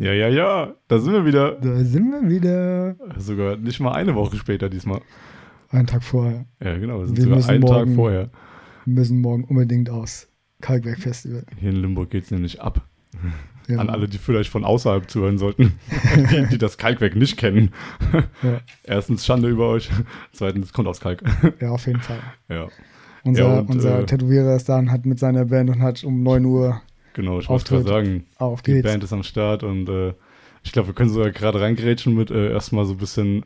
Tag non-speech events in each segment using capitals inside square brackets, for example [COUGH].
Ja, ja, ja, da sind wir wieder. Da sind wir wieder. Sogar nicht mal eine Woche später diesmal. Einen Tag vorher. Ja, genau, wir sind Wir sogar müssen einen Tag morgen- vorher. Wir müssen morgen unbedingt aus. Kalkberg-Festival. Hier in Limburg geht es nämlich ab. Ja. An alle, die vielleicht von außerhalb zuhören sollten, [LAUGHS] die, die das Kalkwerk nicht kennen. [LAUGHS] Ja. Erstens Schande über euch, zweitens kommt aus Kalk. ja, auf jeden Fall. ja, Unser, Ja, und, unser äh, Tätowierer ist da und hat mit seiner Band und hat um 9 Uhr genau, ich wollte gerade sagen, auf die geht's. Band ist am Start und äh, ich glaube, wir können sogar gerade reingrätschen mit äh, erstmal so ein bisschen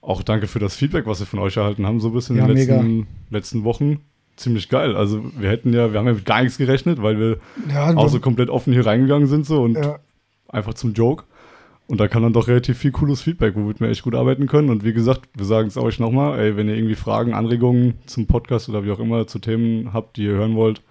auch danke für das Feedback, was wir von euch erhalten haben, so ein bisschen Ja, in den letzten, letzten Wochen. Ziemlich geil. Also wir hätten ja, wir haben ja mit gar nichts gerechnet, weil wir Ja, auch so komplett offen hier reingegangen sind so und ja, einfach zum Joke. Und da kam dann doch relativ viel cooles Feedback, womit wir echt gut arbeiten können. Und wie gesagt, wir sagen es euch nochmal, ey, wenn ihr irgendwie Fragen, Anregungen zum Podcast oder wie auch immer zu Themen habt, die ihr hören wollt,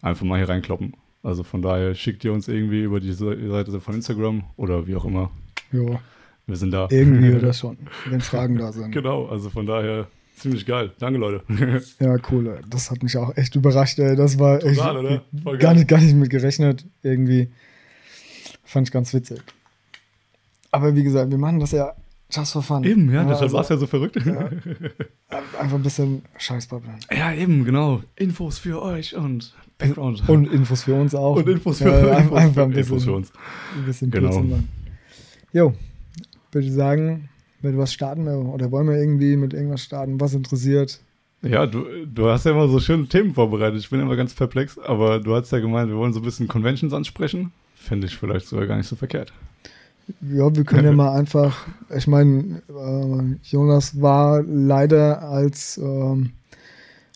einfach mal hier reinkloppen. Also von daher schickt ihr uns irgendwie über die Seite von Instagram oder wie auch immer. jo, Wir sind da. irgendwie [LAUGHS] oder schon, wenn Fragen da sind. Genau, also von daher ziemlich geil. Danke, Leute. [LAUGHS] Ja, cool. Das hat mich auch echt überrascht, ey. Das war echt Total, oder? Voll gar nicht, gar nicht mit gerechnet. Irgendwie fand ich ganz witzig. Aber wie gesagt, wir machen das ja just for fun. eben, ja, deshalb also war es ja so verrückt. Einfach ein bisschen Scheißbabbeln. Ja, eben, genau. Infos für euch und Background. Und Infos für uns auch. Und Infos für, ja, Infos, einfach ein für, Infos für bisschen, uns. ein bisschen Genau. Jo, würde ich sagen, wenn wir was starten oder wollen wir irgendwie mit irgendwas starten, was interessiert? Ja, du, du hast ja immer so schöne Themen vorbereitet. Ich bin immer ganz perplex, aber du hast ja gemeint, wir wollen so ein bisschen Conventions ansprechen. Fände ich vielleicht sogar gar nicht so verkehrt. Ja, wir können ja [LAUGHS] mal einfach, ich meine, äh, Jonas war leider als ähm,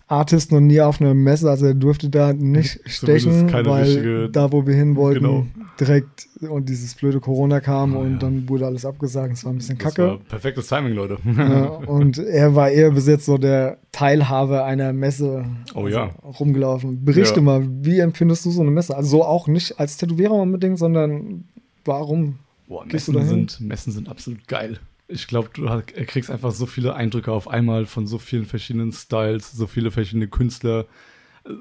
Artist noch nie auf einer Messe, also er durfte da nicht stechen, keine weil richtige- da, wo wir hin wollten, Genau. direkt und dieses blöde Corona kam Ah, und ja. dann wurde alles abgesagt. Das war ein bisschen Das kacke. perfektes Timing, Leute. Ja, und er war eher bis jetzt so der Teilhaber einer Messe Oh also ja. rumgelaufen. Berichte mal, wie empfindest du so eine Messe? Also so auch nicht als Tätowierer unbedingt, sondern warum? Boah, Messen sind, Messen sind absolut geil. Ich glaube, du kriegst einfach so viele Eindrücke auf einmal von so vielen verschiedenen Styles, so viele verschiedene Künstler,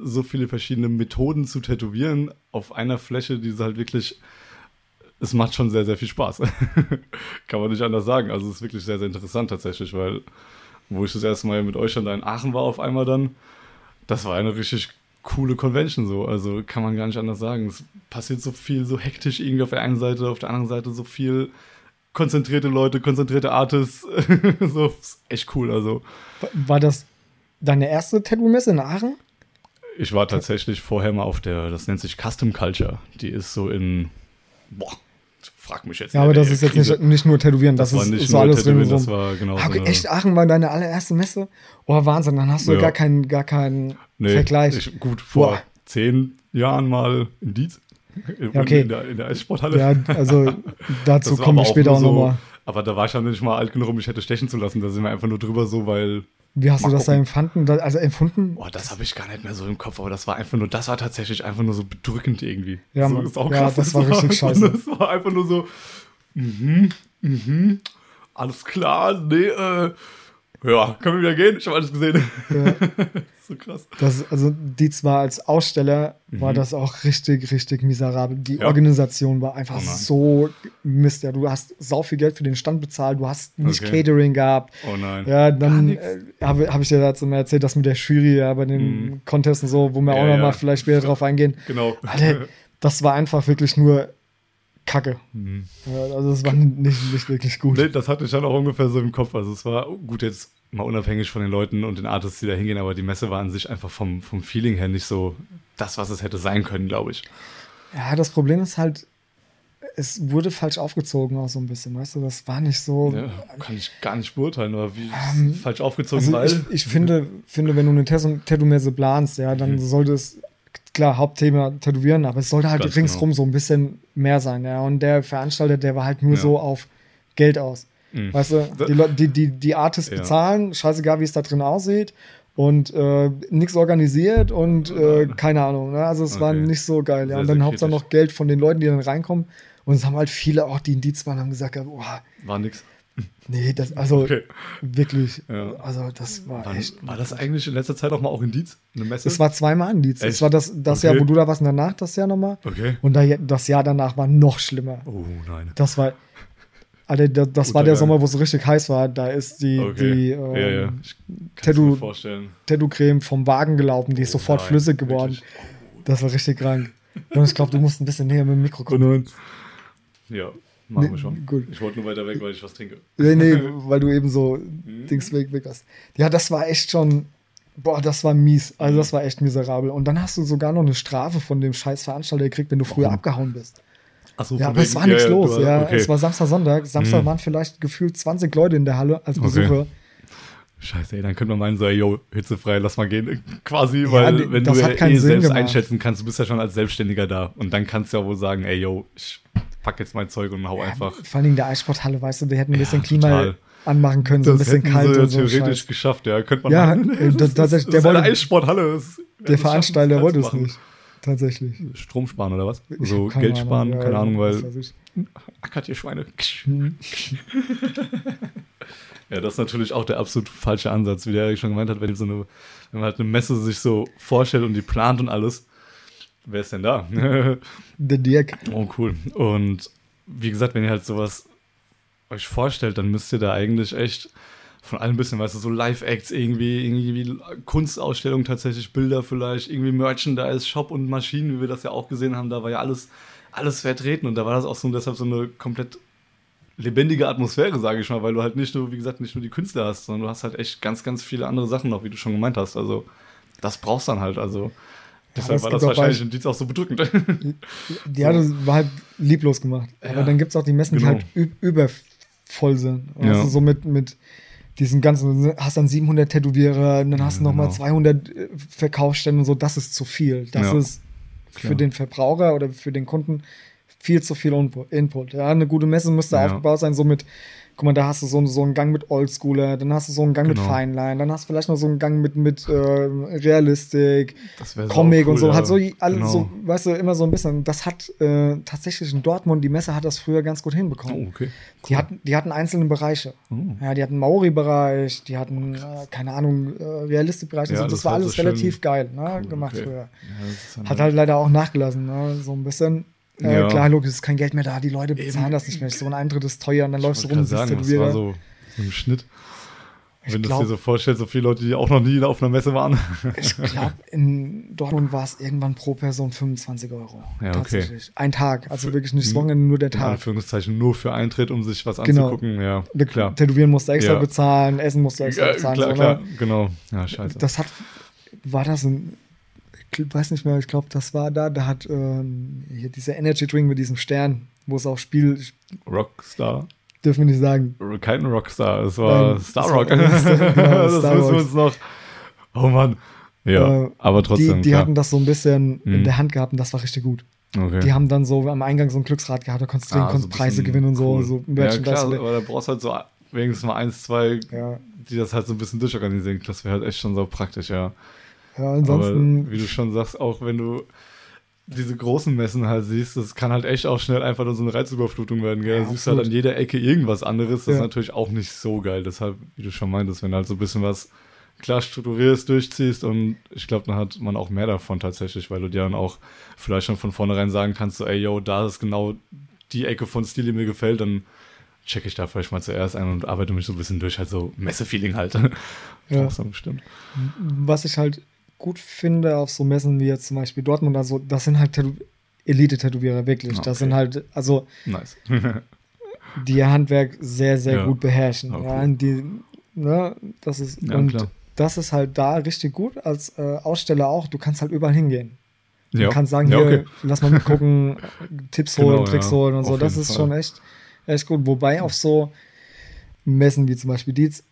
so viele verschiedene Methoden zu tätowieren auf einer Fläche, die halt wirklich. Es macht schon sehr, sehr viel Spaß. [LAUGHS] Kann man nicht anders sagen. Also es ist wirklich sehr, sehr interessant tatsächlich, weil wo ich das erste Mal mit euch dann da in Aachen war auf einmal dann, das war eine richtig coole Convention so. Also kann man gar nicht anders sagen. Es passiert so viel, so hektisch irgendwie auf der einen Seite, auf der anderen Seite so viel konzentrierte Leute, konzentrierte Artists. [LAUGHS] so, ist echt cool. Also War das deine erste Tattoo-Messe in Aachen? ich war tatsächlich vorher mal auf der, das nennt sich Custom Culture. Die ist so in, boah, frag mich jetzt. Ja, aber das ist jetzt nicht, nicht nur Tätowieren, das, das ist nicht so alles Tätowieren, drin. das war genau so echt, Aachen war deine allererste Messe? Oh, Wahnsinn, dann hast du Ja. gar keinen gar keinen Nee, Vergleich. Ich, gut, vor Boah. zehn Jahren mal in Dietz. Ja, okay. In der, in der Eissporthalle. Ja, also [LAUGHS] dazu aber wir später auch so, nochmal. Aber da war ich ja nicht mal alt genug, um mich hätte stechen zu lassen. Da sind wir einfach nur drüber so, weil. Wie hast Mal du das da gucken. empfunden? Da- Also empfunden? Boah, das habe ich gar nicht mehr so im Kopf, aber das war einfach nur, das war tatsächlich einfach nur so bedrückend irgendwie. Ja, so, ist auch Ja, krass, das war [LAUGHS] richtig einfach scheiße. nur- Das war einfach nur so, mhm, mhm, alles klar, nee, äh, ja, können wir wieder gehen? Ich habe alles gesehen. Ja. [LAUGHS] so krass. Das, also die zwar als Aussteller war das auch richtig, richtig miserabel. Die Mhm. Ja. Organisation war einfach Oh so Mist. Ja, du hast sau viel Geld für den Stand bezahlt, du hast nicht Okay. Catering gehabt. Oh nein. Ja, dann äh, habe hab ich dir dazu mal erzählt, dass mit der Jury ja bei den Mhm. Contests und so, wo wir Ja, auch noch ja. mal vielleicht später drauf eingehen. Genau. Alter, das war einfach wirklich nur Kacke. Mhm. Ja, also es war nicht, nicht wirklich gut. Nee, das hatte ich dann auch ungefähr so im Kopf. Also es war gut jetzt mal unabhängig von den Leuten und den Artists, die da hingehen, aber die Messe war an sich einfach vom, vom Feeling her nicht so das, was es hätte sein können, glaube ich. Ja, das Problem ist halt, es wurde falsch aufgezogen auch so ein bisschen, weißt du, das war nicht so. Ja, kann ich gar nicht beurteilen, oder wie Ähm, falsch aufgezogen, Also weil. ich, ich finde, finde, wenn du eine Tattoo- Tattoo-Messe planst, ja, dann Mhm. sollte es, klar, Hauptthema Tätowieren, aber es sollte halt Ganz ringsrum genau. so ein bisschen mehr sein, ja. Und der Veranstalter, der war halt nur Ja. so auf Geld aus. Mhm. Weißt du, die, Leute- die, die, die Artists Ja. bezahlen, scheißegal, wie es da drin aussieht. Und äh, nichts organisiert und äh, keine Ahnung. Ne? Also es war Okay. nicht so geil. Ja. Sehr, und dann kritisch. noch Geld von den Leuten, die dann reinkommen. Und es haben halt viele, auch die in Dietz waren, haben gesagt, boah, War nix. Nee, das, also Okay. wirklich, Ja. also das war Wann, echt. war das eigentlich in letzter Zeit auch mal auch in Dietz? Eine Messe? Das war zweimal ein Dienst. Das war das, das Okay. Jahr, wo du da warst und danach das Jahr nochmal. okay. Und da, das Jahr danach war noch schlimmer. Oh nein. Das war, Alter, das, das war der. Sommer, wo es richtig heiß war. Da ist die, Okay. die ja, ja. ähm, es. Tattoo-Creme vom Wagen gelaufen. Die ist Oh sofort nein, flüssig geworden. wirklich. Das war richtig krank. Und ich glaube, du musst ein bisschen näher mit dem Mikro kommen. Ja, machen Nee, wir schon. gut. Ich wollte nur weiter weg, weil ich was trinke. Nee, nee, [LAUGHS] weil du eben so Mhm. Dings weg, weg hast. Ja, das war echt schon, boah, das war mies. Also das war echt miserabel. Und dann hast du sogar noch eine Strafe von dem scheiß Veranstalter gekriegt, wenn du früher Warum? abgehauen bist. Achso, Ja, aber es war nichts los. Ja, okay. es war Samstag, Sonntag. Samstag Mhm. waren vielleicht gefühlt 20 Leute in der Halle als Okay. Besucher. Scheiße, ey, dann könnte man meinen, so, ey, yo, hitzefrei, lass mal gehen. [LAUGHS] Quasi, Ja, weil wenn das du hat ja eh Sinn selbst gemacht. einschätzen kannst, du bist ja schon als Selbstständiger da. Und dann kannst du ja wohl sagen, ey, yo, ich pack jetzt mein Zeug und hau einfach. Vor allem in der Eissporthalle, weißt du, die hätten ein bisschen Ja, Klima total. anmachen können, so ein bisschen kalt sie und so. theoretisch Scheiß. geschafft, ja. Könnte man Ja, machen. äh, das- Das ist- tatsächlich, der das ist eine Eissporthalle. Das- Der das Veranstalter wollte das es nicht. Tatsächlich. Strom sparen oder was? So keine Geld sparen, Ja, keine ja, Ahnung, weil ackert ihr Schweine. Mhm. [LAUGHS] Ja, das ist natürlich auch der absolut falsche Ansatz, wie der Erik schon gemeint hat, wenn, so eine, wenn man halt eine Messe sich so vorstellt und die plant und alles. Wer ist denn da? [LAUGHS] Der Dirk. oh, cool. Und wie gesagt, wenn ihr halt sowas euch vorstellt, dann müsst ihr da eigentlich echt von allem ein bisschen, weißt du, so Live-Acts irgendwie, irgendwie Kunstausstellung tatsächlich, Bilder vielleicht, irgendwie Merchandise, Shop und Maschinen, wie wir das ja auch gesehen haben, da war ja alles, alles vertreten und da war das auch so deshalb so eine komplett lebendige Atmosphäre, sage ich mal, weil du halt nicht nur, wie gesagt, nicht nur die Künstler hast, sondern du hast halt echt ganz, ganz viele andere Sachen noch, wie du schon gemeint hast. Also das brauchst dann halt, also deshalb das war das wahrscheinlich in Dietz auch so bedrückend. [LAUGHS] Ja, das war halt lieblos gemacht. Aber Ja, dann gibt es auch die Messen, genau. die halt übervoll sind. Und Ja. du so mit, mit diesen ganzen, hast dann 700 Tätowierer, und dann hast du Ja, nochmal genau. 200 äh, Verkaufsstände und so. Das ist zu viel. Das Ja, ist für klar. den Verbraucher oder für den Kunden viel zu viel Inpu- Input. Ja, eine gute Messe müsste Ja. aufgebaut sein, so mit, guck mal, da hast du so, so einen Gang mit Oldschooler, dann hast du so einen Gang Genau. mit Feinline, dann hast du vielleicht noch so einen Gang mit, mit äh, Realistik, Comic sau und so, cool, halt so, alles Genau. so, weißt du, immer so ein bisschen. Das hat äh, tatsächlich in Dortmund, die Messe hat das früher ganz gut hinbekommen. Oh, okay. Die, hatten, die hatten einzelne Bereiche. Oh. Ja, die hatten Maori-Bereich, die hatten, äh, keine Ahnung, äh, Realistik-Bereich. Ja, also, das, das war alles so relativ geil ne, Cool, gemacht okay. früher. Ja, Hat halt leider auch nachgelassen, ne, so ein bisschen. Äh, Ja. Klar, logisch, ist kein Geld mehr da, die Leute Eben. bezahlen das nicht mehr. So ein Eintritt ist teuer und dann läufst du rum, gerade siehst sagen, das Tätowierer. war so, ein Schnitt. Ich Wenn du es dir so vorstellst, so viele Leute, die auch noch nie auf einer Messe waren. Ich glaube, in Dortmund war es irgendwann pro Person 25 Euro. Ja, okay. Tatsächlich. Ein Tag. Also Für- wirklich nicht das Wochenende, nur der In Tag. Anführungszeichen nur für Eintritt, um sich was Genau. anzugucken. Ja, klar. Tätowieren musst du extra Ja. bezahlen, Essen musst du extra Ja, bezahlen. klar, so, klar, ne? genau. Ja, scheiße. Das hat, war das ein, ich weiß nicht mehr, ich glaube, das war da, da hat ähm, hier dieser Energy Drink mit diesem Stern, wo es auch Spiel, Rockstar. dürfen wir nicht sagen. Kein Rockstar, es war Nein, Star es war- Rock. [LAUGHS] genau, das Star müssen wir uns noch. Oh Mann. Ja, Äh, aber trotzdem. die die hatten das so ein bisschen in Mhm. der Hand gehabt und das war richtig gut. okay. Die haben dann so am Eingang so ein Glücksrad gehabt, da konntest du Ah, konntest so Preise gewinnen und so, cool. so Ja, Merchandise. klar, aber da brauchst du halt so wenigstens mal eins, zwei, ja. die das halt so ein bisschen durchorganisieren. Das wäre halt echt schon so praktisch, ja. Ja, Aber ansonsten, wie du schon sagst, auch wenn du diese großen Messen halt siehst, das kann halt echt auch schnell einfach nur so eine Reizüberflutung werden. Gell? Ja, du siehst halt an jeder Ecke irgendwas anderes. Das ist Ja. natürlich auch nicht so geil. Deshalb, wie du schon meintest, wenn du halt so ein bisschen was klar strukturierst, durchziehst und ich glaube, dann hat man auch mehr davon tatsächlich, weil du dir dann auch vielleicht schon von vornherein sagen kannst, so, ey, yo, da ist genau die Ecke von Stil, die mir gefällt, dann checke ich da vielleicht mal zuerst ein und arbeite mich so ein bisschen durch, halt so Messe-Feeling halt. Ja. [LAUGHS] Auch so bestimmt. was ich halt gut finde auf so Messen wie jetzt zum Beispiel Dortmund, also das sind halt Tätow Elite-Tätowierer, wirklich. Ah, Das okay. sind halt, also Nice. [LAUGHS] die ihr Handwerk sehr, sehr Ja. gut beherrschen. Cool. Ja, und die, ne, das ist, Ja, und klar. das ist halt da richtig gut als äh, Aussteller auch. Du kannst halt überall hingehen. ja. Du kannst sagen, ja, hier, okay. lass mal mitgucken, [LAUGHS] Tipps Genau, holen, Tricks ja. holen und so. Auf Das jeden ist Fall. schon echt, echt gut. Wobei auf so Messen wie zum Beispiel Dietz,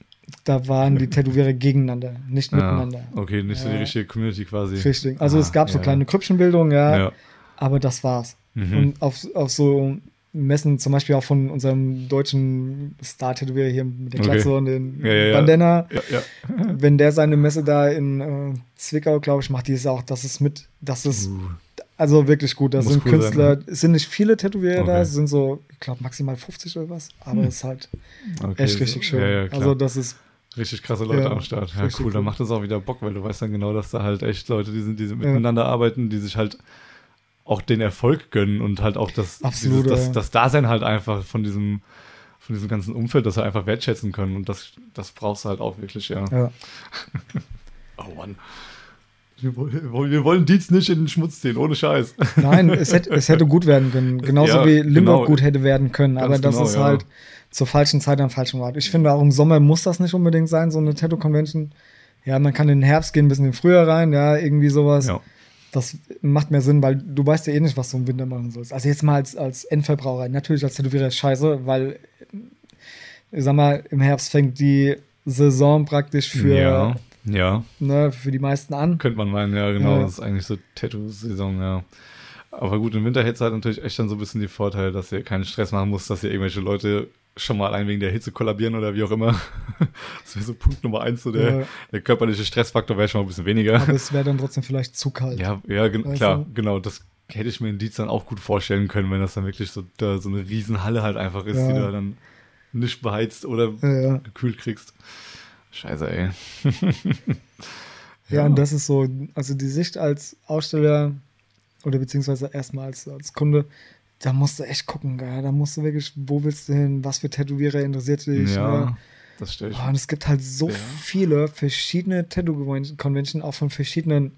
da waren die Tätowierer gegeneinander, nicht Ja, miteinander. okay, nicht so die richtige Community quasi. Richtig. Also Ah, es gab so kleine Krüppchenbildungen, ja, Ja. aber das war's. Mhm. Und auf, auf so Messen, zum Beispiel auch von unserem deutschen Star-Tätowierer hier mit der Okay. Glatze und den Ja, ja. Bandana, ja. wenn der seine Messe da in äh, Zwickau, glaube ich, macht, die ist auch, das ist mit, das ist Uh, also wirklich gut. Da sind cool Künstler, sein, es sind nicht viele Tätowierer da, Okay. es sind so, ich glaube, maximal 50 oder was, aber Hm. es ist halt Okay, echt richtig schön. Ja, ja, also das ist, Richtig krasse Leute Ja, am Start. Ja, richtig cool, dann cool. macht das auch wieder Bock, weil du weißt dann genau, dass da halt echt Leute, die sind, die miteinander arbeiten, die sich halt auch den Erfolg gönnen und halt auch das, Absolut, dieses, das, ja. das Dasein halt einfach von diesem, von diesem ganzen Umfeld, das sie einfach wertschätzen können. Und das, das brauchst du halt auch wirklich, ja. ja. [LAUGHS] Oh Mann. Wir wollen, wir wollen Dietz nicht in den Schmutz ziehen, ohne Scheiß. [LAUGHS] Nein, es hätte, es hätte gut werden können. Genauso Ja, wie Limburg genau. gut hätte werden können. Ganz Aber das genau, ist ja. halt zur falschen Zeit am falschen Ort. Ich finde auch im Sommer muss das nicht unbedingt sein, so eine Tattoo-Convention. Ja, man kann in den Herbst gehen, ein bisschen im Frühjahr rein, ja, irgendwie sowas. Ja. Das macht mehr Sinn, weil du weißt ja eh nicht, was du im Winter machen sollst. Also jetzt mal als, als Endverbraucher. Natürlich als Tätowierer ist scheiße, weil, ich sag mal, im Herbst fängt die Saison praktisch für, ja, ne, für die meisten an. Könnte man meinen, ja, genau. Ja. Das ist eigentlich so Tattoo-Saison, ja. Aber gut, im Winter hätte es halt natürlich echt dann so ein bisschen die Vorteile, dass ihr keinen Stress machen müsst, dass ihr irgendwelche Leute schon mal allein wegen der Hitze kollabieren oder wie auch immer. [LAUGHS] Das wäre so Punkt Nummer eins, so der, Ja. der körperliche Stressfaktor wäre schon mal ein bisschen weniger. Aber es wäre dann trotzdem vielleicht zu kalt. Ja, ja, Weißt klar, genau. Das hätte ich mir in Dietz dann auch gut vorstellen können, wenn das dann wirklich so, da, so eine Riesenhalle halt einfach ist, Ja. die du dann nicht beheizt oder gekühlt kriegst. Scheiße, ey. Ja, und das ist so, also die Sicht als Aussteller oder beziehungsweise erstmal als, als Kunde, da musst du echt gucken, gell? da musst du wirklich, wo willst du hin, was für Tätowierer interessiert dich. Ja, ne? das stelle ich Oh, und es gibt halt so Ja. viele verschiedene Tattoo-Convention, auch von verschiedenen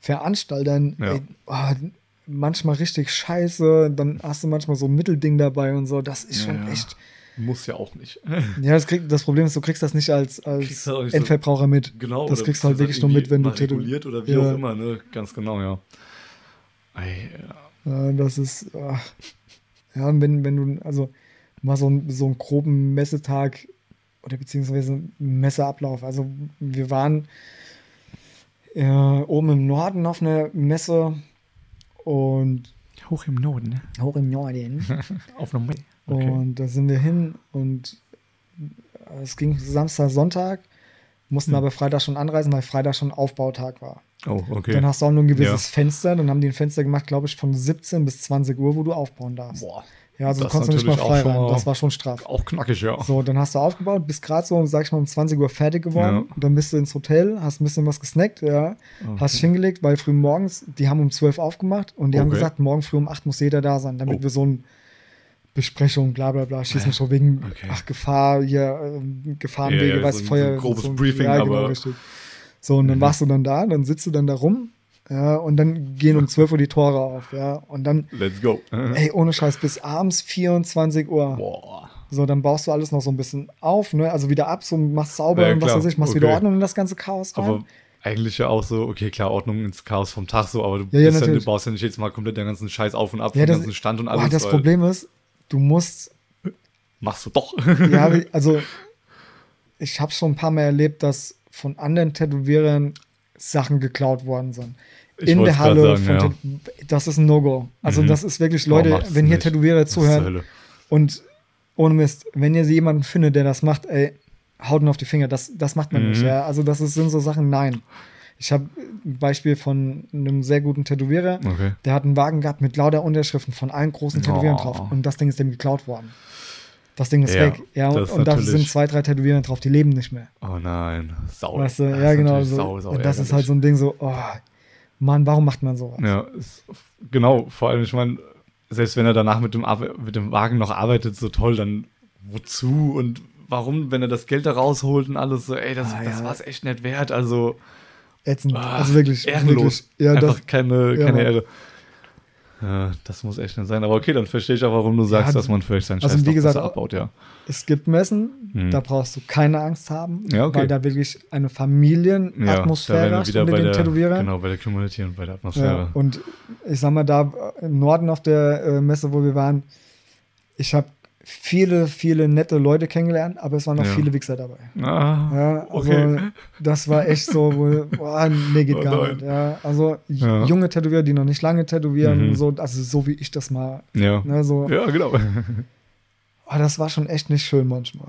Veranstaltern. Ja. Ey, oh, manchmal richtig scheiße, dann hast du manchmal so ein Mittelding dabei und so. Das ist schon Ja. echt. Muss ja auch nicht. Ja, das, krieg, das Problem ist, du kriegst das nicht als, als nicht so- Endverbraucher mit. Genau. Das kriegst du halt wirklich nur mit, wenn du reguliert oder wie Ja. auch immer, ne? Ganz genau, ja. Ey, ja. Ja, das ist, ach. ja, und wenn, wenn du, also mal so, einen- so einen groben Messetag oder beziehungsweise Messeablauf. Also wir waren äh, oben im Norden auf einer Messe und Hoch im Norden, ne? hoch im Norden. [LAUGHS] Auf einem Okay. Und da sind wir hin und es ging Samstag, Sonntag, mussten Hm. aber Freitag schon anreisen, weil Freitag schon Aufbautag war. Oh, okay. Dann hast du auch nur ein gewisses Ja. Fenster. Dann haben die ein Fenster gemacht, glaube ich, von 17 bis 20 Uhr, wo du aufbauen darfst. Boah. Ja, also Das du konntest nicht mal frei rein. Das war schon straff. Auch knackig, ja. So, dann hast du aufgebaut, bist gerade so, sag ich mal, um 20 Uhr fertig geworden. Ja. Dann bist du ins Hotel, hast ein bisschen was gesnackt, ja. Okay. Hast dich hingelegt, weil früh morgens, die haben um 12 aufgemacht und die haben Okay. gesagt, morgen früh um 8 muss jeder da sein, damit Oh. wir so ein Besprechung, bla bla bla, schießen schon wegen Okay. ach, Gefahr, hier, ähm, Gefahrenwege, Ja, ja, weiß so Feuer. so grobes so Briefing, ja, genau, aber- richtig. So, und dann Mhm. warst du dann da, dann sitzt du dann da rum, ja, und dann gehen um 12 Uhr die Tore auf, ja. Und dann, Let's go. [LAUGHS] ey, ohne Scheiß, bis abends 24 Uhr. Boah. So, dann baust du alles noch so ein bisschen auf, ne? Also wieder ab, so machst sauber Ja, und was weiß ich, machst Okay. wieder Ordnung in das ganze Chaos rein. Aber eigentlich ja auch so, okay, klar, Ordnung ins Chaos vom Tag so, aber du, Ja, ja, ja, du baust ja nicht jedes Mal komplett den ganzen Scheiß auf und ab, Ja, den das- ganzen Stand und alles. das weil- Problem ist, du musst, Machst du doch. [LAUGHS] ja, [LAUGHS] also ich habe schon ein paar Mal erlebt, dass von anderen Tätowierern Sachen geklaut worden sind. Ich in der Halle. sagen, von ja. Das ist ein No-Go. Also Mhm. das ist wirklich, Leute, wenn hier nicht? Tätowierer zuhören und ohne Mist, wenn ihr jemanden findet, der das macht, ey, haut ihn auf die Finger. Das, das macht man Mhm. nicht. Ja? Also das ist, sind so Sachen, nein. Ich habe ein Beispiel von einem sehr guten Tätowierer. Okay. Der hat einen Wagen gehabt mit lauter Unterschriften von allen großen Tätowierern Oh. drauf. Und das Ding ist dem geklaut worden. Das Ding ist Ja, weg. Ja, und, und da sind zwei, drei Tätowierer drauf, die leben nicht mehr. Oh nein, sau. Weißt du? Ja, genau. So. Sau, sau und das ist halt so ein Ding so, oh, Mann, warum macht man sowas? Ja, ist, genau. Vor allem, ich meine, selbst wenn er danach mit dem, Arbe- mit dem Wagen noch arbeitet, so toll, dann wozu und warum, wenn er das Geld da rausholt und alles so, ey, das, Ah, das ja. war es echt nicht wert. Also, Ätzend. ah, also wirklich. ehrenlos. Wirklich. Ja, Einfach das, keine, ja, keine Mann. Ehre. Ja, das muss echt nicht sein. Aber okay, dann verstehe ich auch, warum du sagst, Ja, dass man vielleicht seinen also Scheiß wie doch gesagt, abbaut, ja. es gibt Messen, Hm. da brauchst du keine Angst haben, Ja, okay. weil da wirklich eine Ja, Familienatmosphäre wieder unter bei den der, Tätowierern. genau, bei der Community und bei der Ja, Atmosphäre. und ich sag mal, da im Norden auf der äh, Messe, wo wir waren, ich habe viele, viele nette Leute kennengelernt, aber es waren auch Ja. viele Wichser dabei. ah, Ja, also okay. das war echt so, wo, boah, nee, geht Oh gar nein. nicht. Ja, also Ja. junge Tätowierer, die noch nicht lange tätowieren, Mhm. so, also so wie ich das mal, ja. ne, so, ja, genau. oh, das war schon echt nicht schön manchmal.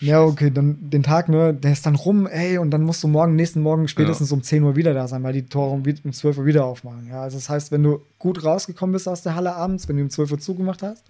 Ja, okay, dann den Tag, ne, der ist dann rum, ey, und dann musst du morgen, nächsten Morgen spätestens um 10 Uhr wieder da sein, weil die Tore um, um 12 Uhr wieder aufmachen. Ja, also das heißt, wenn du gut rausgekommen bist aus der Halle abends, wenn du um 12 Uhr zugemacht hast,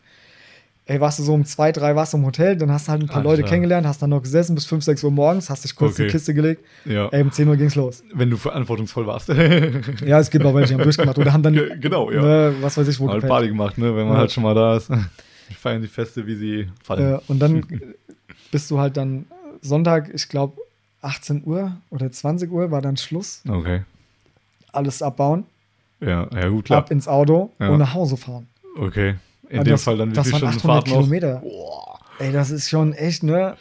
ey, warst du so um 2, 3 warst du im Hotel, dann hast du halt ein paar Alter. Leute kennengelernt, hast dann noch gesessen bis 5, 6 Uhr morgens, hast dich kurz in Okay. die Kiste gelegt, Ja. ey, um 10 Uhr ging's los. Wenn du verantwortungsvoll warst. Ja, es gibt auch welche, die haben durchgemacht oder haben dann, Ge- genau, ja. ne, was weiß ich, wo gepennt. Party gemacht, ne? Wenn man Ja. halt schon mal da ist. Wir feiern die Feste, wie sie fallen. Äh, und dann [LAUGHS] bist du halt dann Sonntag, ich glaube 18 Uhr oder 20 Uhr war dann Schluss. Okay. Alles abbauen, Ja, ja gut, klar. ab ins Auto Ja. und nach Hause fahren. Okay. In dem das, Fall dann Stunden 800 Fahrt noch? Kilometer. Ey, das ist schon echt, ne?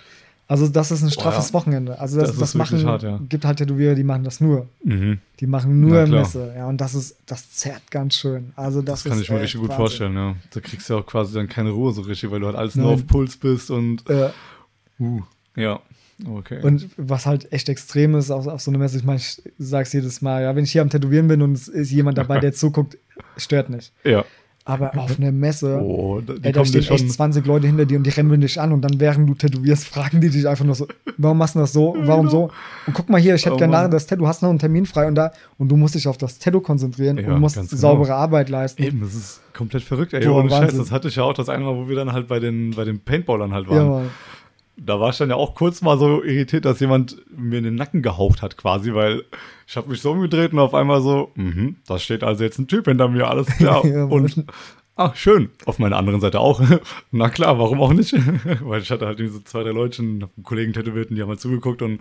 Also das ist ein straffes ja. Wochenende. Also das, Das das, wirklich machen, hart, ja. gibt halt Tätowierer, die machen das nur. Mhm. Die machen nur. Messe. Ja, und das ist, das zerrt ganz schön. Also das, Das kann ich mir richtig gut Wahnsinn. vorstellen, ja. Da kriegst du ja auch quasi dann keine Ruhe so richtig, weil du halt alles nur Nein. auf Puls bist und Äh, uh, ja. Okay. Und was halt echt extrem ist auf, auf so einer Messe, ich meine, ich sag's jedes Mal, ja, wenn ich hier am Tätowieren bin und es ist jemand dabei, [LAUGHS] der zuguckt, stört nicht. ja. Aber auf einer Messe, Oh, ey, da stehen echt schon. 20 Leute hinter dir und die rennen dich an und dann, während du tätowierst, [LAUGHS] fragen die dich einfach nur so, warum machst du das so? Warum so? Und guck mal hier, ich hätte Oh gerne nachher das Tattoo, hast noch einen Termin frei und da und du musst dich auf das Tattoo konzentrieren Ja, und musst genau. saubere Arbeit leisten. Eben, das ist komplett verrückt, ey. Boah, Ohne Scheiß, Wahnsinn. das hatte ich ja auch das eine Mal, wo wir dann halt bei den, bei den Paintballern halt waren. Ja, Mann. da war ich dann ja auch kurz mal so irritiert, dass jemand mir in den Nacken gehaucht hat quasi, weil ich habe mich so umgedreht und auf einmal so, mhm, da steht also jetzt ein Typ hinter mir, alles klar. [LAUGHS] Ja, und ach, schön. Auf meiner anderen Seite auch. [LAUGHS] Na klar, warum auch nicht? [LAUGHS] weil ich hatte halt diese zwei, drei Leute, hab einen Kollegen tätowiert und die haben halt zugeguckt und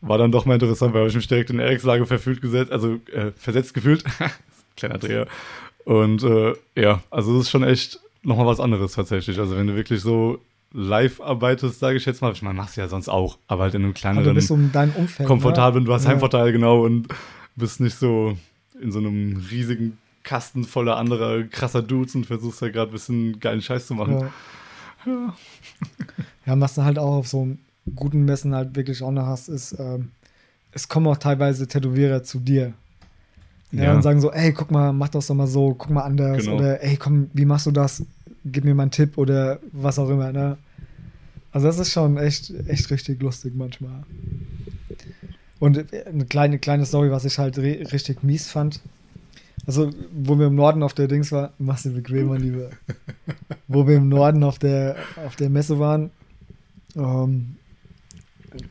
war dann doch mal interessant, weil ich mich direkt in Eriks Lage verfühlt gesetzt, also äh, versetzt gefühlt. Kleiner Dreher. Und äh, ja, also es ist schon echt nochmal was anderes tatsächlich. Also wenn du wirklich so live arbeitest, sage ich jetzt mal, ich meine, machst du ja sonst auch, aber halt in einem Aber du bist um dein Umfeld. komfortablen, du hast Ja. Heimvorteil, genau, und bist nicht so in so einem riesigen Kasten voller anderer krasser Dudes und versuchst da gerade ein bisschen geilen Scheiß zu machen. Ja. ja, was du halt auch auf so guten Messen halt wirklich auch noch hast, ist, ähm, es kommen auch teilweise Tätowierer zu dir. Ja, Ja. und sagen so, ey, guck mal, mach das doch mal so, guck mal anders. Genau. Oder ey, komm, wie machst du das? Gib mir mal einen Tipp oder was auch immer, ne? Also das ist schon echt, echt richtig lustig manchmal. Und äh, eine kleine, kleine Story, was ich halt ri- richtig mies fand. Also, wo wir im Norden auf der Dings waren, mach's dir bequem, mein Lieber. [LAUGHS] wo wir im Norden auf der, auf der Messe waren, ähm,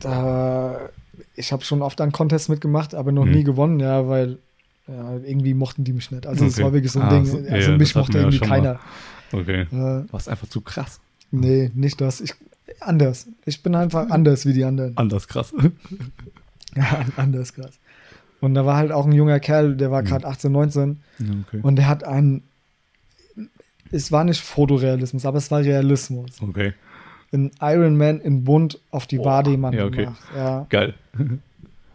da, ich habe schon oft an Contests mitgemacht, aber noch Mhm. nie gewonnen, ja, weil ja, irgendwie mochten die mich nicht. Also, es Okay. war wirklich so ein Ah, Ding. so- also, ja, mich mochte ja irgendwie keiner. Okay. Äh, Du warst einfach zu krass. nee, nicht das. Ich, anders. Ich bin einfach anders wie die anderen. Anders krass. [LAUGHS] Ja, anders krass. Und da war halt auch ein junger Kerl, der war gerade 18, 19 okay. und der hat einen, es war nicht Fotorealismus, aber es war Realismus. Okay. Ein Iron Man in bunt auf die Wade jemand ja, okay. gemacht. Ja. Geil.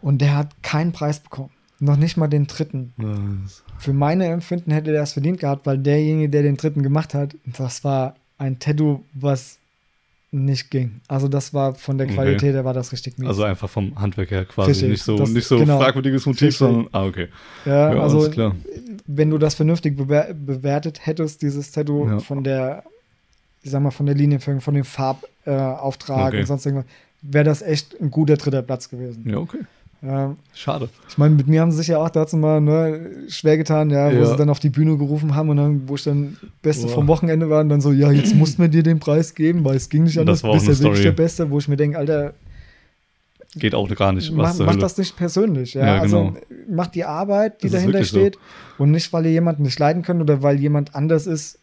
Und der hat keinen Preis bekommen. Noch nicht mal den dritten. Das- Für meine Empfinden hätte der es verdient gehabt, weil derjenige, der den dritten gemacht hat, das war ein Tattoo, was nicht ging. Also das war von der Okay. Qualität, her war das richtig mies. Also einfach vom Handwerk her quasi Richtig, nicht so, das- nicht so genau. fragwürdiges Motiv, Richtig. sondern. Ah, okay. ja, Ja, also alles klar. wenn du das vernünftig bewer bewertet hättest, dieses Tattoo Ja. von der, ich sag mal, von der Linienführung, von dem Farbauftrag äh, Okay. und sonst irgendwas, wäre das echt ein guter dritter Platz gewesen. Ja, okay. Ja, Schade. ich meine, mit mir haben sie sich ja auch dazu mal ne, schwer getan, ja, wo Ja. sie dann auf die Bühne gerufen haben und dann, wo ich dann Beste Boah. vom Wochenende war und dann so, ja, jetzt [CLEARS THROAT] mussten wir dir den Preis geben, weil es ging nicht Das anders, war auch bist ja wirklich der Beste, wo ich mir denke, Alter, Geht auch gar nicht. mach, Was mach Hölle. das nicht persönlich. Ja? Ja, Also genau. mach die Arbeit, die Das dahinter wirklich so. steht und nicht, weil ihr jemanden nicht leiden könnt oder weil jemand anders ist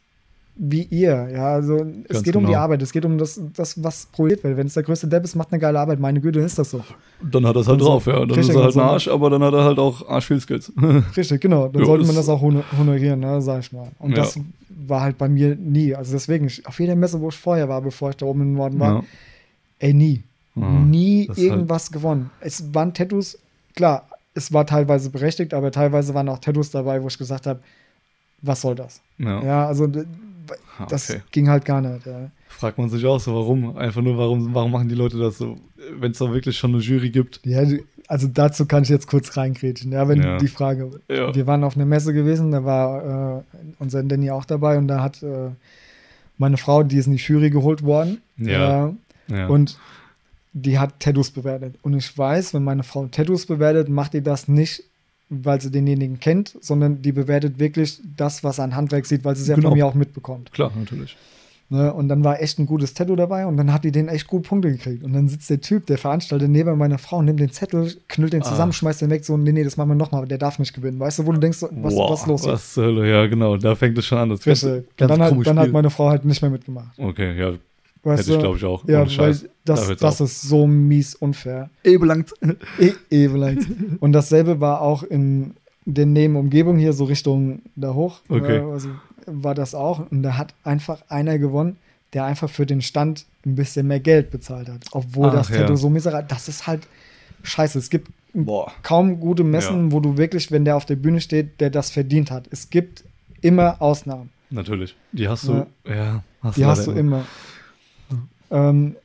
wie ihr. Ja, also es Ganz geht um die genau. Arbeit, es geht um das, das was projiziert wird. Wenn es der größte Depp ist, macht eine geile Arbeit. Meine Güte, dann ist das so. Dann hat er es halt so. drauf, ja. Dann ist er halt ein. Arsch, aber dann hat er halt auch Arsch-Skills. [LAUGHS] Richtig, genau. Dann Ja, sollte man das- auch hon- honorieren, ne, sag ich mal. Und Ja. das war halt bei mir nie. Also deswegen, auf jeder Messe, wo ich vorher war, bevor ich da oben im Norden war, Ja. ey, nie. Mhm. Nie Das ist halt- irgendwas gewonnen. Es waren Tattoos, klar, es war teilweise berechtigt, aber teilweise waren auch Tattoos dabei, wo ich gesagt habe, was soll das? Ja. Ja, also Ah, das okay. ging halt gar nicht. Ja. Fragt man sich auch so, warum? Einfach nur, warum, warum machen die Leute das so? Wenn es doch wirklich schon eine Jury gibt. Ja, also dazu kann ich jetzt kurz reingrätschen, ja, wenn Ja. die Frage. Ja. Wir waren auf einer Messe gewesen, da war äh, unser Danny auch dabei und da hat äh, meine Frau, die ist in die Jury geholt worden. Ja. Ja. Und die hat Tattoos bewertet. Und ich weiß, wenn meine Frau Tattoos bewertet, macht die das nicht, weil sie denjenigen kennt, sondern die bewertet wirklich das, was an Handwerk sieht, weil sie es ja Genau. von mir auch mitbekommt. Klar, natürlich. Ne? Und dann war echt ein gutes Tattoo dabei und dann hat die den echt gut Punkte gekriegt. Und dann sitzt der Typ, der Veranstalter, neben meiner Frau, nimmt den Zettel, knüllt den zusammen, Ah. schmeißt den weg, so, nee, nee, das machen wir nochmal, der darf nicht gewinnen. Weißt du, wo du denkst, was, Wow, was ist los? Was zur Hölle, ja, genau. Da fängt es schon an. Das ist ganz, Richtig. ganz Und dann, hat, krummes dann hat meine Frau halt nicht mehr mitgemacht. Okay, ja, Weißt hätte ich, glaube ich, auch. Ja, Ohne weil das, das ist so mies unfair. Ebelangt. E Ebelangt. Und dasselbe war auch in der Nebenumgebung hier, so Richtung da hoch. Okay. Also war das auch. Und da hat einfach einer gewonnen, der einfach für den Stand ein bisschen mehr Geld bezahlt hat. Obwohl Ach, das ja. Tattoo so miserabel Das ist halt scheiße. Es gibt Boah. kaum gute Messen, wo du wirklich, wenn der auf der Bühne steht, der das verdient hat. Es gibt immer Ausnahmen. Natürlich. Die hast du, ja, hast Die hast du immer. Ähm,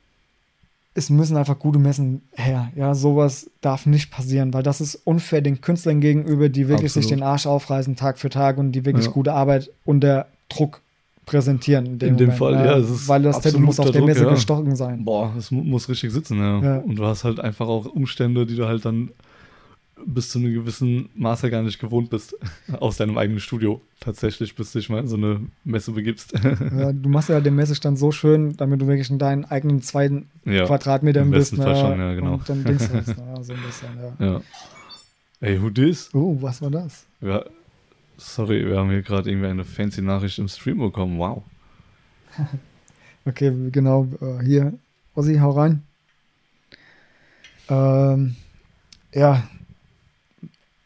es müssen einfach gute Messen her. Ja, sowas darf nicht passieren, weil das ist unfair den Künstlern gegenüber, die wirklich sich Absolut. den Arsch aufreißen Tag für Tag und die wirklich Ja. gute Arbeit unter Druck präsentieren. In dem Fall, ja, es ist Weil das Tattoo muss auf der Messe ja. gestochen sein. Boah, mu muss richtig sitzen, ja. Ja. Und du hast halt einfach auch Umstände, die du halt dann bis zu einem gewissen Maße gar nicht gewohnt bist. [LAUGHS] Aus deinem eigenen Studio. Tatsächlich, bis du dich mal in so eine Messe begibst. [LAUGHS] Ja, du machst ja den Messestand so schön, damit du wirklich in deinen eigenen zweiten ja. Quadratmetern bist. besten Fall ne? schon, ja, genau. Und dann denkst du [LAUGHS] das, ja, so ein bisschen, ja. ja. Ey, who dis? Oh, was war das? Ja, sorry, wir haben hier gerade irgendwie eine fancy Nachricht im Stream bekommen. Wow. Okay, genau, äh, hier, Ossi, hau rein. Ähm, ja,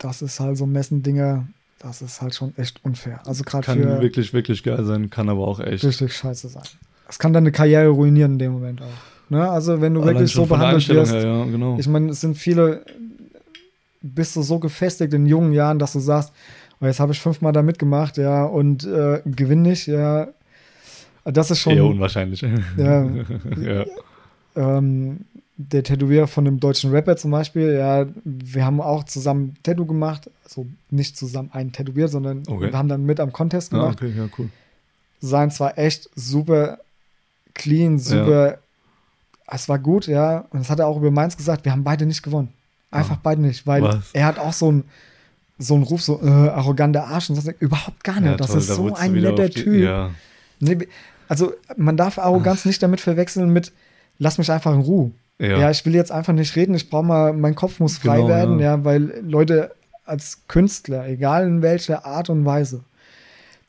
das ist halt so Messendinger, das ist halt schon echt unfair. Also gerade Kann für wirklich, wirklich geil sein, kann aber auch echt. richtig scheiße sein. Das kann deine Karriere ruinieren in dem Moment auch. Ne? Also wenn du Allein wirklich so behandelt wirst, her, ja, genau. ich meine, es sind viele, bist du so gefestigt in jungen Jahren, dass du sagst, oh, jetzt habe ich fünfmal da mitgemacht, ja, und äh, gewinn nicht, ja. Das ist schon. Eher unwahrscheinlich. Ja. [LAUGHS] ja. ähm, der Tätowierer von einem deutschen Rapper zum Beispiel, ja, wir haben auch zusammen Tattoo gemacht, also nicht zusammen einen tätowiert, sondern Okay. wir haben dann mit am Contest Ah, gemacht. okay, ja, cool. Sein war echt super clean, super, es war gut, ja, und das hat er auch über meins gesagt, wir haben beide nicht gewonnen. Einfach Ah. beide nicht, weil Was? er hat auch so einen so einen Ruf, so äh, arroganter Arsch und so, überhaupt gar nicht. Ja, das toll, ist da so ein netter die- Typ. Ja, Nee, also man darf Arroganz nicht damit verwechseln mit lass mich einfach in Ruhe. Ja. Ja, ich will jetzt einfach nicht reden, ich brauche mal, mein Kopf muss frei Genau, werden, ja. ja. weil Leute als Künstler, egal in welcher Art und Weise,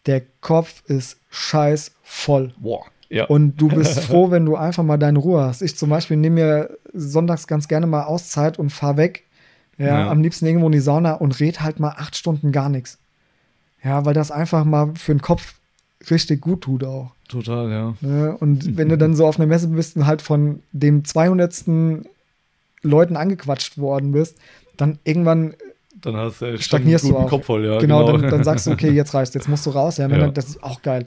der Kopf ist scheiß voll. Boah. Ja. Und du bist [LAUGHS] froh, wenn du einfach mal deine Ruhe hast. Ich zum Beispiel nehme mir sonntags ganz gerne mal Auszeit und fahr weg. Ja, Ja. am liebsten irgendwo in die Sauna und red halt mal acht Stunden gar nichts. Ja, weil das einfach mal für den Kopf richtig gut tut auch. Total, ja. Ne? Und wenn du dann so auf einer Messe bist und halt von dem 200. Leuten angequatscht worden bist, dann irgendwann, Dann hast du echt Stagnierst du auch. Kopf voll, ja. genau, Dann, dann sagst du, okay, [LAUGHS] jetzt reicht jetzt musst du raus. Ja, Ja. Dann, das ist auch geil.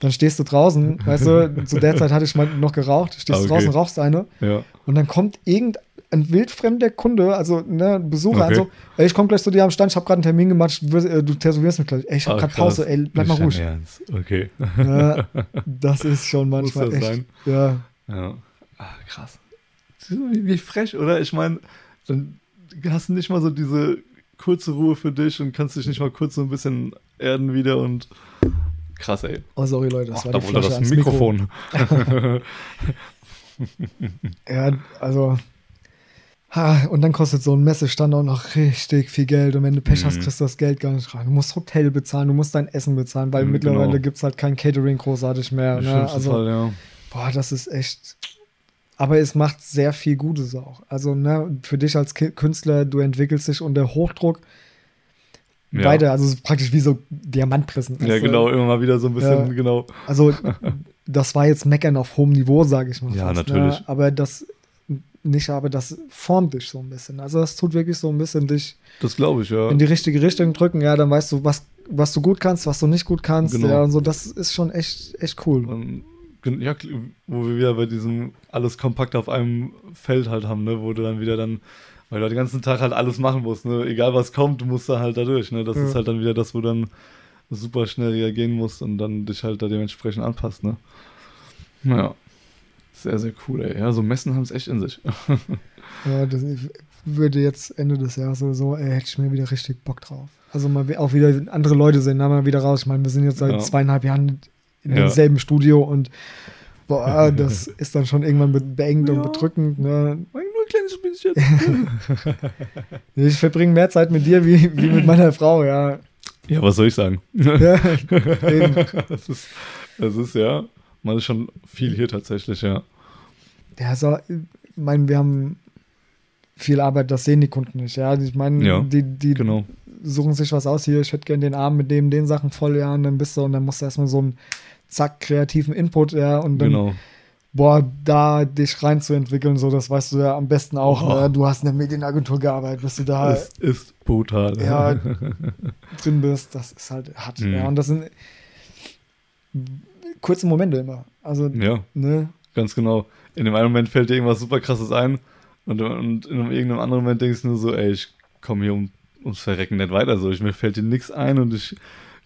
Dann stehst du draußen, weißt du, [LAUGHS] zu der Zeit hatte ich mal noch geraucht, stehst Ah, okay. draußen, rauchst eine ja. und dann kommt irgendein wildfremder Kunde, also ne, Besucher, Okay. also, ey, ich komme gleich zu dir am Stand, ich habe gerade einen Termin gemacht, du wirst- äh, du tätowierst mich gleich. Ey, ich habe Ah, gerade. Pause, ey, bleib mal ruhig. Ernst. Okay. Ja, [LAUGHS] das ist schon manchmal Muss das echt. sein? Ja. Ja. Ah, krass. Wie, wie frech, oder? Ich meine, dann hast du nicht mal so diese kurze Ruhe für dich und kannst dich nicht mal kurz so ein bisschen erden wieder und krass, ey. Oh, sorry, Leute, das Ach, war da die wurde Flasche das ans Mikro. Mikrofon. [LAUGHS] Ja, also. Ha, und dann kostet so ein Messestand auch noch richtig viel Geld. Und wenn du Pech hast, Mhm. kriegst du das Geld gar nicht rein. Du musst Hotel bezahlen, du musst dein Essen bezahlen, weil Mhm, mittlerweile genau. gibt es halt kein Catering großartig mehr. Ne? Also, Fall, ja. boah, das ist echt. Aber es macht sehr viel Gutes auch. Also, ne, für dich als Künstler, du entwickelst dich unter Hochdruck. Ja. Beide, also praktisch wie so Diamantpressen. Ja, genau, immer mal wieder so ein bisschen, Ja. genau. Also, das war jetzt Meckern auf hohem Niveau, sage ich mal. Ja, fast, natürlich. Ne? Aber das nicht, aber das formt dich so ein bisschen. Also, das tut wirklich so ein bisschen dich Das glaube ich, ja. in die richtige Richtung drücken. Ja, dann weißt du, was, was du gut kannst, was du nicht gut kannst. Genau. Ja, und so, das ist schon echt, echt cool. Und, ja, wo wir wieder bei diesem alles kompakt auf einem Feld halt haben, ne, wo du dann wieder dann, weil du den ganzen Tag halt alles machen musst, ne, egal was kommt, du musst da halt da durch, ne, das Ja. ist halt dann wieder das, wo dann super schnell reagieren musst und dann dich halt da dementsprechend anpasst, ne. Naja. Sehr, sehr cool, ey. Ja, so Messen haben es echt in sich. [LAUGHS] Ja, das ich würde jetzt Ende des Jahres sowieso, ey, hätte ich mir wieder richtig Bock drauf. Also mal auch wieder andere Leute sehen, da mal wieder raus. Ich meine, wir sind jetzt seit Ja. zweieinhalb Jahren in Ja. demselben Studio und boah, [LAUGHS] das ist dann schon irgendwann be- beengt und Ja. bedrückend. Ne? Kleines bisschen. [LAUGHS] Ich verbringe mehr Zeit mit dir wie, wie mit meiner Frau, ja. ja, was soll ich sagen? ja [LAUGHS] eben. das, ist, das ist ja, man ist schon viel hier tatsächlich, ja. Ja, so, ich meine, wir haben viel Arbeit, das sehen die Kunden nicht. Ja, ich meine, Ja, die, die Genau. suchen sich was aus hier, ich hätte gerne den Arm mit dem, den Sachen voll, ja, und dann bist du, und dann musst du erstmal so einen zack, kreativen Input, ja, und dann, Genau. Boah, da dich reinzuentwickeln, so, das weißt du ja am besten auch, Oh. ja, du hast in der Medienagentur gearbeitet, bis du da Es ist brutal. ja, [LAUGHS] drin bist, das ist halt hart, Mhm. ja, und das sind kurze Momente immer, also, ja, ne, ganz genau. In dem einen Moment fällt dir irgendwas super krasses ein und, und in einem, irgendeinem anderen Moment denkst du nur so, ey, ich komme hier um, ums Verrecken nicht weiter. So, ich, mir fällt dir nichts ein und ich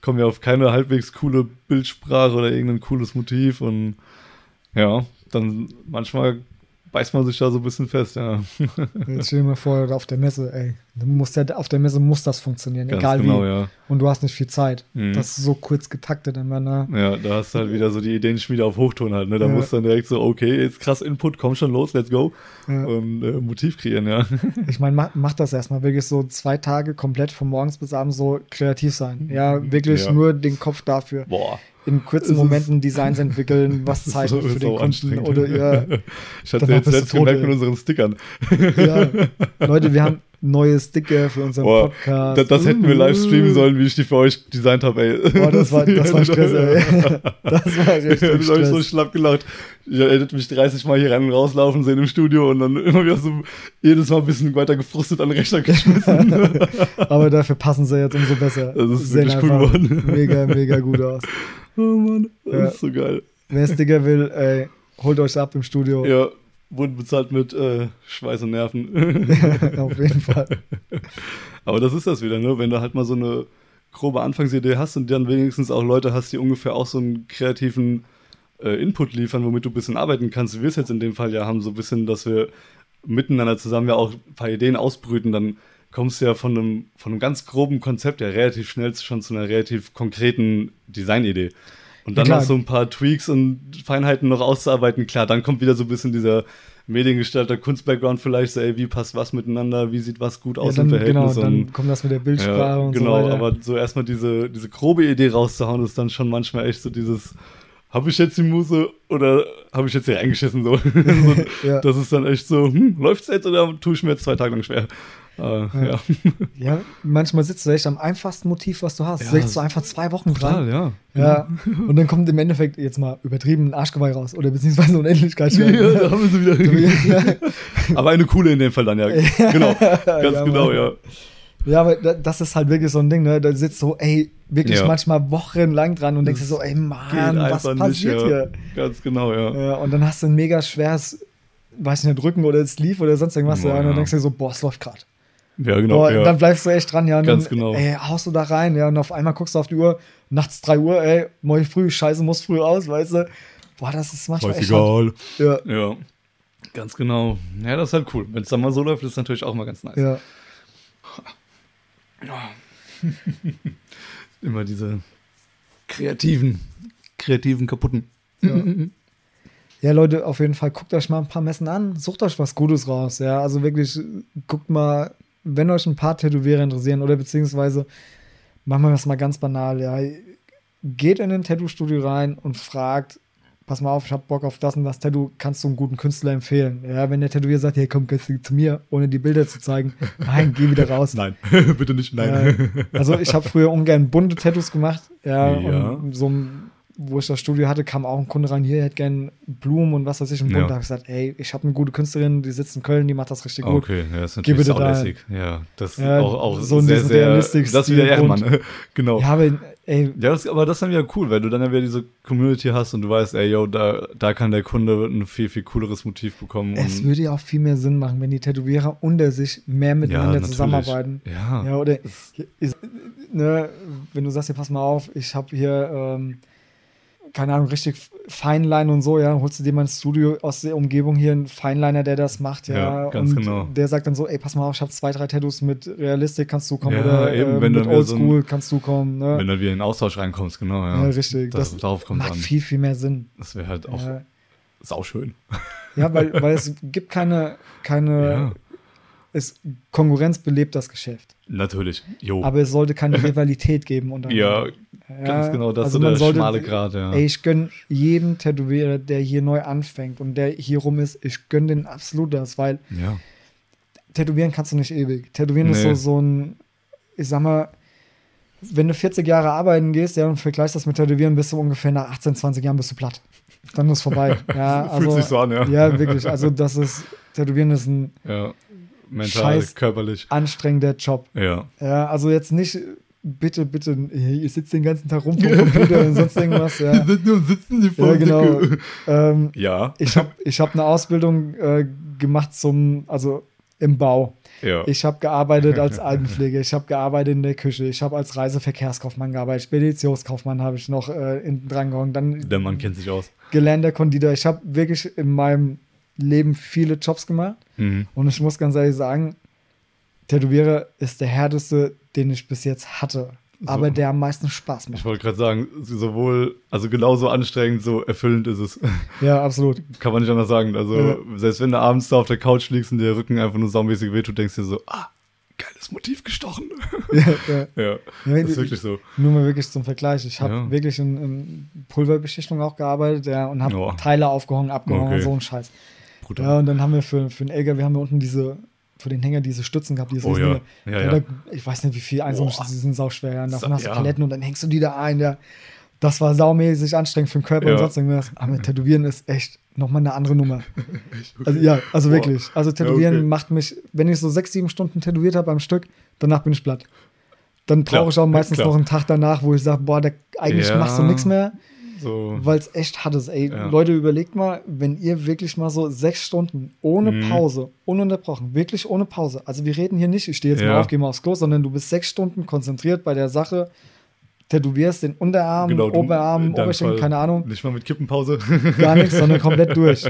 komme ja auf keine halbwegs coole Bildsprache oder irgendein cooles Motiv und ja, dann manchmal beißt man sich da so ein bisschen fest, ja. Jetzt stell dir mal vor, auf der Messe, ey. Du musst ja, auf der Messe muss das funktionieren, Ganz egal genau, wie. ja. Und du hast nicht viel Zeit. Mhm. Das ist so kurz getaktet immer, ne? Ja, da hast du halt wieder so die Ideenschmiede auf Hochton halt, ne? Da Ja. musst du dann direkt so, okay, jetzt krass Input, komm schon los, let's go. Ja. Und äh, Motiv kreieren, ja. [LAUGHS] Ich meine, mach, mach das erstmal wirklich so zwei Tage komplett von morgens bis abends so kreativ sein. Ja, wirklich Ja. nur den Kopf dafür. Boah. In kurzen Momenten [LAUGHS] Designs entwickeln, was Das zeichnen ist für so den Kunden. Oder ja, [LAUGHS] Ich hatte jetzt letzt gemerkt mit unseren Stickern. ja. Leute, wir haben neue Sticker für unseren Boah, Podcast. das, das hätten wir live streamen sollen, wie ich die für euch designt habe, ey. Boah, das war, das war [LAUGHS] Stress, ey. [LAUGHS] Das war Ich richtig habe so Stress. schlapp gelacht. Ich hätte mich 30 Mal hier rein und rauslaufen sehen im Studio und dann immer wieder so jedes Mal ein bisschen weiter gefrustet an den Rechner geschmissen. [LAUGHS] Aber dafür passen sie jetzt umso besser. Das ist Sehen wirklich cool geworden. Mega, mega gut aus. oh Mann, das Ja. ist so geil. Wer Sticker will, ey, holt euch ab im Studio. Ja, wurden bezahlt mit äh, Schweiß und Nerven. [LAUGHS] Auf jeden Fall. [LAUGHS] Aber das ist das wieder, ne? Wenn du halt mal so eine grobe Anfangsidee hast und dann wenigstens auch Leute hast, die ungefähr auch so einen kreativen äh, Input liefern, womit du ein bisschen arbeiten kannst, wie wir es jetzt in dem Fall ja haben, so ein bisschen, dass wir miteinander zusammen ja auch ein paar Ideen ausbrüten, dann kommst du ja von einem, von einem ganz groben Konzept ja relativ schnell schon zu einer relativ konkreten Designidee. Und dann Ja, noch so ein paar Tweaks und Feinheiten noch auszuarbeiten, klar, dann kommt wieder so ein bisschen dieser Mediengestalter, Kunstbackground vielleicht, so, ey, wie passt was miteinander, wie sieht was gut aus ja, im dann, Verhältnis genau, und dann kommt das mit der Bildsprache ja, und genau, so weiter. aber so erstmal diese, diese grobe Idee rauszuhauen, ist dann schon manchmal echt so dieses, habe ich jetzt die Muse oder habe ich jetzt hier reingeschissen? So. [LAUGHS] so, [LAUGHS] Ja. Das ist dann echt so, hm, läuft's jetzt oder tue ich mir jetzt zwei Tage lang schwer? Äh, ja. ja, manchmal sitzt du echt am einfachsten Motiv, was du hast. Ja, sitzt du einfach zwei Wochen dran. Total, ja. Ja, und dann kommt im Endeffekt jetzt mal übertrieben ein Arschgeweih raus oder beziehungsweise Unendlichkeitsschwert. [LAUGHS] Ja, da haben wir sie wieder. [LAUGHS] ja, [LAUGHS] Aber eine coole in dem Fall dann, ja. Genau, ganz genau, Mann. ja. ja, aber da- das ist halt wirklich so ein Ding, ne? Da sitzt so, ey, wirklich Ja. manchmal wochenlang dran und denkst dir so, ey, Mann, was passiert nicht, ja. hier? Ganz genau, ja. Ja, und dann hast du ein mega schweres, weiß nicht, Rücken oder Sleeve oder sonst irgendwas. Ja, und dann denkst du dir so, boah, es läuft gerade. Ja, genau. Boah, ja. Dann bleibst du echt dran, ja. Und Ganz dann, genau. Ey, haust du da rein, ja. Und auf einmal guckst du auf die Uhr, nachts 3 Uhr, ey, morgen früh, scheiße, muss früh aus, weißt du. Boah, das ist manchmal Weiß echt egal. Ja, Ja. Ganz genau. Ja, das ist halt cool. Wenn es dann mal so läuft, ist natürlich auch mal ganz nice. ja. [LAUGHS] Immer diese kreativen, kreativen kaputten. Ja. Ja, Leute, auf jeden Fall guckt euch mal ein paar Messen an, sucht euch was Gutes raus. Ja, also wirklich, guckt mal, wenn euch ein paar Tätowierer interessieren oder beziehungsweise machen wir das mal ganz banal, ja. Geht in ein Tattoo-Studio rein und fragt, pass mal auf, ich hab Bock auf das und das Tattoo, kannst du einen guten Künstler empfehlen? Ja, wenn der Tätowierer sagt, hey, komm, gehst du zu mir, ohne die Bilder zu zeigen, [LAUGHS] nein, geh wieder raus. Nein, [LAUGHS] bitte nicht, Ja, also ich habe früher ungern bunte Tattoos gemacht. Ja, Ja. und so ein- wo ich das Studio hatte, kam auch ein Kunde rein, hier, er hätte gern Blumen und was weiß ich im Bunt. Ja. Da habe ich gesagt, ey, ich habe eine gute Künstlerin, die sitzt in Köln, die macht das richtig gut. Okay, ja, das ist Geh natürlich bitte da- saulässig. Ja, das ist Ja, auch, auch so sehr, sehr, das ist wieder Ehrenmann. und- [LAUGHS] genau. Ja, aber ey, Ja, das, aber das ist dann wieder cool, weil du dann ja wieder diese Community hast und du weißt, ey, yo, da, da kann der Kunde ein viel, viel cooleres Motiv bekommen. es und- würde ja auch viel mehr Sinn machen, wenn die Tätowierer unter sich mehr miteinander natürlich. zusammenarbeiten. Ja, Ja, oder ist, ne, wenn du sagst, hier, pass mal auf, ich habe hier, ähm, keine Ahnung, richtig Feinline und so, ja, holst du dir mal ein Studio aus der Umgebung hier, einen Feinliner, der das macht, ja, Ja, ganz und genau. der sagt dann so, ey, pass mal auf, ich habe zwei, drei Tattoos mit Realistik, kannst du kommen, Ja, oder eben, äh, wenn mit wieder so Oldschool, kannst du kommen, ne? Wenn du wieder in den Austausch reinkommst, genau, ja. ja, richtig, Das, darauf kommt macht an. viel, viel mehr Sinn. Das wäre halt auch Ja, sauschön. ja weil, [LAUGHS] weil es gibt keine, keine. Es, Konkurrenz belebt das Geschäft, Natürlich. Jo. aber es sollte keine [LAUGHS] Rivalität geben. untereinander. ja, ganz genau, das also ist so der sollte- schmale Grad, ja. Ey, ich gönn jedem Tätowierer, der hier neu anfängt und der hier rum ist, ich gönn den absolut das, weil ja. Tätowieren kannst du nicht ewig. Tätowieren ist so, Nee. so ein, ich sag mal, wenn du 40 Jahre arbeiten gehst, ja, und vergleichst das mit Tätowieren, bist du ungefähr nach 18, 20 Jahren bist du platt. Dann ist vorbei. [LAUGHS] Ja, Fühlt also, sich so an, ja. Ja, wirklich. Also, das ist, Tätowieren ist ein Ja. Mental, Scheiß- körperlich. anstrengender Job. Ja. Ja, also jetzt nicht, bitte, bitte, ihr sitzt den ganzen Tag rum vom Computer und sonst irgendwas. Ja, [LAUGHS] sitzen die ja genau. Ähm, Ja. ich habe ich hab eine Ausbildung äh, gemacht zum, also im Bau. Ja. Ich habe gearbeitet als Altenpflege, ich habe gearbeitet in der Küche, ich habe als Reiseverkehrskaufmann gearbeitet, Speditionskaufmann habe ich noch äh, in dran gehangen, dann Der Mann kennt sich aus. gelernter Konditor. Ich habe wirklich in meinem Leben viele Jobs gemacht Mhm. und ich muss ganz ehrlich sagen, Tätowierer ist der härteste, den ich bis jetzt hatte, aber der am meisten Spaß Ich macht. wollte gerade sagen, sowohl, also genauso anstrengend, so erfüllend ist es. Ja, absolut. Kann man nicht anders sagen. Also, Ja. selbst wenn du abends da auf der Couch liegst und der Rücken einfach nur saumäßig wehtut, denkst du dir so, ah, geiles Motiv gestochen. [LAUGHS] ja, ja. ja, Ja, das ist wirklich so. Nur mal wirklich zum Vergleich. Ich habe Ja. wirklich in, in Pulverbeschichtung auch gearbeitet ja, und habe Ja. Teile aufgehangen, abgehangen Okay. und so ein Scheiß. Brutal. Ja, und dann haben wir für, für den LKW haben wir unten diese, für den Hänger diese Stützen gehabt, diese Oh ja. Ja, Ja. Da, ich weiß nicht, wie viel die sind sauschwer. Ja. Und davon hast du. Paletten und dann hängst du die da ein. Ja. Das war saumäßig anstrengend für den Körper und sonst irgendwas. Aber [LAUGHS] Tätowieren ist echt nochmal eine andere Nummer. [LAUGHS] Also ja, also Boah. wirklich. Also Tätowieren okay. macht mich, wenn ich so sechs, sieben Stunden tätowiert habe am Stück, danach bin ich platt. Dann brauche ich auch meistens noch einen Tag danach, wo ich sage, boah, da, eigentlich machst du nichts mehr, So. weil es echt hart ist. Ey, Ja. Leute, überlegt mal, wenn ihr wirklich mal so sechs Stunden ohne Mhm. Pause, ununterbrochen, wirklich ohne Pause. Also wir reden hier nicht, ich stehe jetzt Ja. mal auf, gehe mal aufs Klo, sondern du bist sechs Stunden konzentriert bei der Sache, tätowierst den Unterarm, Genau, du- Oberarm, Oberschenkel, keine Ahnung, Nicht mal mit Kippenpause. gar nichts, sondern komplett [LAUGHS] durch.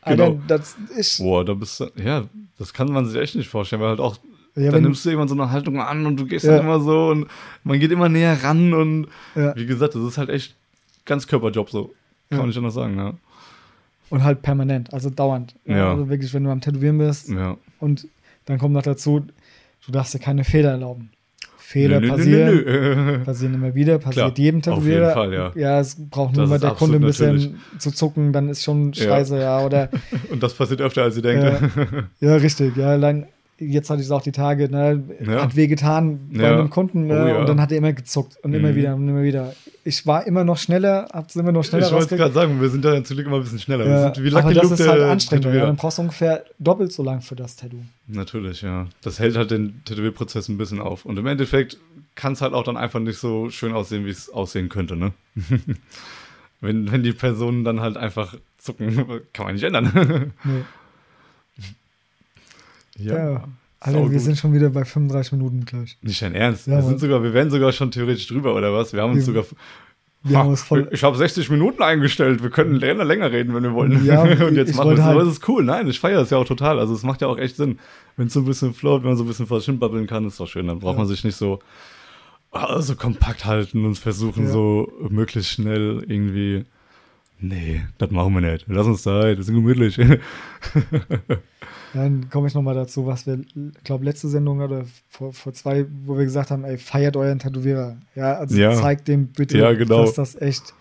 Alter, Genau. das ist, Boah, da bist du, ja, das kann man sich echt nicht vorstellen, weil halt auch, Ja, dann nimmst du irgendwann so eine Haltung an und du gehst Ja. dann immer so und man geht immer näher ran und Ja. wie gesagt, das ist halt echt ganz Körperjob so. Kann Ja. man nicht anders sagen, ja. und halt permanent, also dauernd. Ja. Also wirklich, wenn du am Tätowieren bist Ja. und dann kommt noch dazu, du darfst dir keine Fehler erlauben. Fehler Nö, nö, passieren. nö, [LAUGHS] passieren immer wieder, passiert Klar, jedem auf Tätowierer. jeden Fall, ja. Ja, es braucht nur mal der Kunde ein bisschen zu zucken, dann ist schon Ja. scheiße, ja. Oder [LAUGHS] Und das passiert öfter, als ihr denkt. Ja. [LAUGHS] ja, richtig, ja. Allein jetzt hatte ich es auch die Tage, ne, Ja. hat wehgetan bei Ja. einem Kunden ne, Oh ja. und dann hat er immer gezuckt und immer Mhm. wieder und immer wieder. Ich war immer noch schneller, hab's immer noch schneller Ich wollte gerade sagen, wir sind da zum Glück immer ein bisschen schneller. wir Ja, sind wie aber das Luke ist halt der anstrengend. Tätowierer. Dann brauchst du ungefähr doppelt so lang für das Tattoo. Natürlich, ja. Das hält halt den Tätowierprozess ein bisschen auf. Und im Endeffekt kann es halt auch dann einfach nicht so schön aussehen, wie es aussehen könnte, ne? [LAUGHS] wenn, wenn die Personen dann halt einfach zucken, [LAUGHS] kann man nicht ändern. [LAUGHS] Nee. Ja. Alter, Sau wir gut. sind schon wieder bei 35 Minuten gleich. Nicht dein Ernst. Ja, wir, sind sogar, wir werden sogar schon theoretisch drüber, oder was? Wir haben uns Wir- sogar. Wir Ha, haben uns voll. ich habe 60 Minuten eingestellt. Wir können länger, länger reden, wenn wir wollen. Ja, [LAUGHS] und jetzt machen wir es. halt- Aber es ist cool. Nein, ich feiere es ja auch total. Also es macht ja auch echt Sinn. Wenn es so ein bisschen float, wenn man so ein bisschen vor sich babbeln kann, ist doch schön. Dann braucht Ja. man sich nicht so, ah, so kompakt halten und versuchen, Ja. so möglichst schnell irgendwie. Nee, das machen wir nicht. Lass uns Zeit, wir sind gemütlich. [LAUGHS] Dann komme ich nochmal dazu, was wir, glaube letzte Sendung oder vor, vor zwei, wo wir gesagt haben, ey, feiert euren Tätowierer. Ja, also Ja. zeigt dem bitte, Ja, genau. dass das echt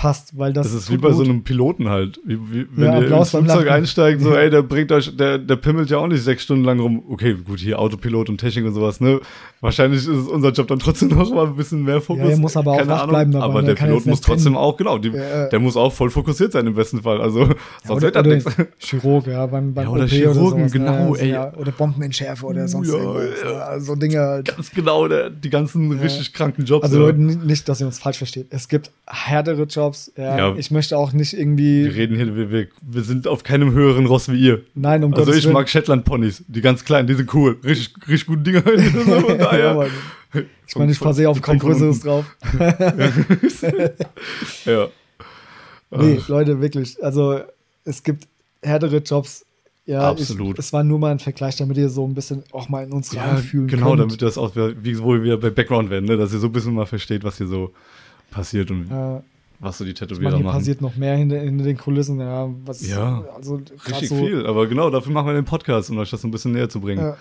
passt, weil das, Das ist wie bei gut. so einem Piloten halt. Wie, wie, wenn Ja, ihr Applaus ins Flugzeug einsteigt, so, Ja. ey, der bringt euch, der, der pimmelt ja auch nicht sechs Stunden lang rum. Okay, gut, hier Autopilot und Technik und sowas, ne? Wahrscheinlich ist unser Job dann trotzdem [LAUGHS] noch mal ein bisschen mehr Fokus. Ja, er muss aber auch Keine wach Ahnung, bleiben dabei, Aber ne? der Pilot muss trotzdem auch, genau, die, Ja, der muss auch voll fokussiert sein im besten Fall. Also, Ja, sonst oder, wird das nichts. [LAUGHS] Chirurg, ja, beim, beim Ja, oder OP Chirurgen, oder sowas, genau, ne? ey. Oder Bombenentschärfe oder sonst irgendwas. Ne? Also so Dinge halt. Ganz genau, der, die ganzen richtig kranken Jobs. Also. Leute, ni- nicht, dass ihr uns falsch versteht. Es gibt härtere Jobs, Jobs. Ja, Ja. Ich möchte auch nicht irgendwie. Wir reden hier, wir, wir, wir sind auf keinem höheren Ross wie ihr. Nein, um Also Gottes ich Willen. mag Shetland-Ponys, die ganz kleinen, die sind cool. Richtig, richtig gute Dinger. [LAUGHS] so, [LAUGHS] ja. Ich meine, ich passe eh auf kaum Größeres drauf. [LAUGHS] Ja. Nee, Leute, wirklich. Also, es gibt härtere Jobs. Ja, Absolut. Ich, es war nur mal ein Vergleich, damit ihr so ein bisschen auch mal in uns Ja, reinfühlen genau, könnt. damit das auch wie wo wir wieder bei Background werden, ne? dass ihr so ein bisschen mal versteht, was hier so passiert und Ja, was so die Tätowierer hier machen. passiert noch mehr hinter, hinter den Kulissen. Ja, was, Ja, also Richtig so, viel, aber genau, dafür machen wir den Podcast, um euch das so ein bisschen näher zu bringen. Ja.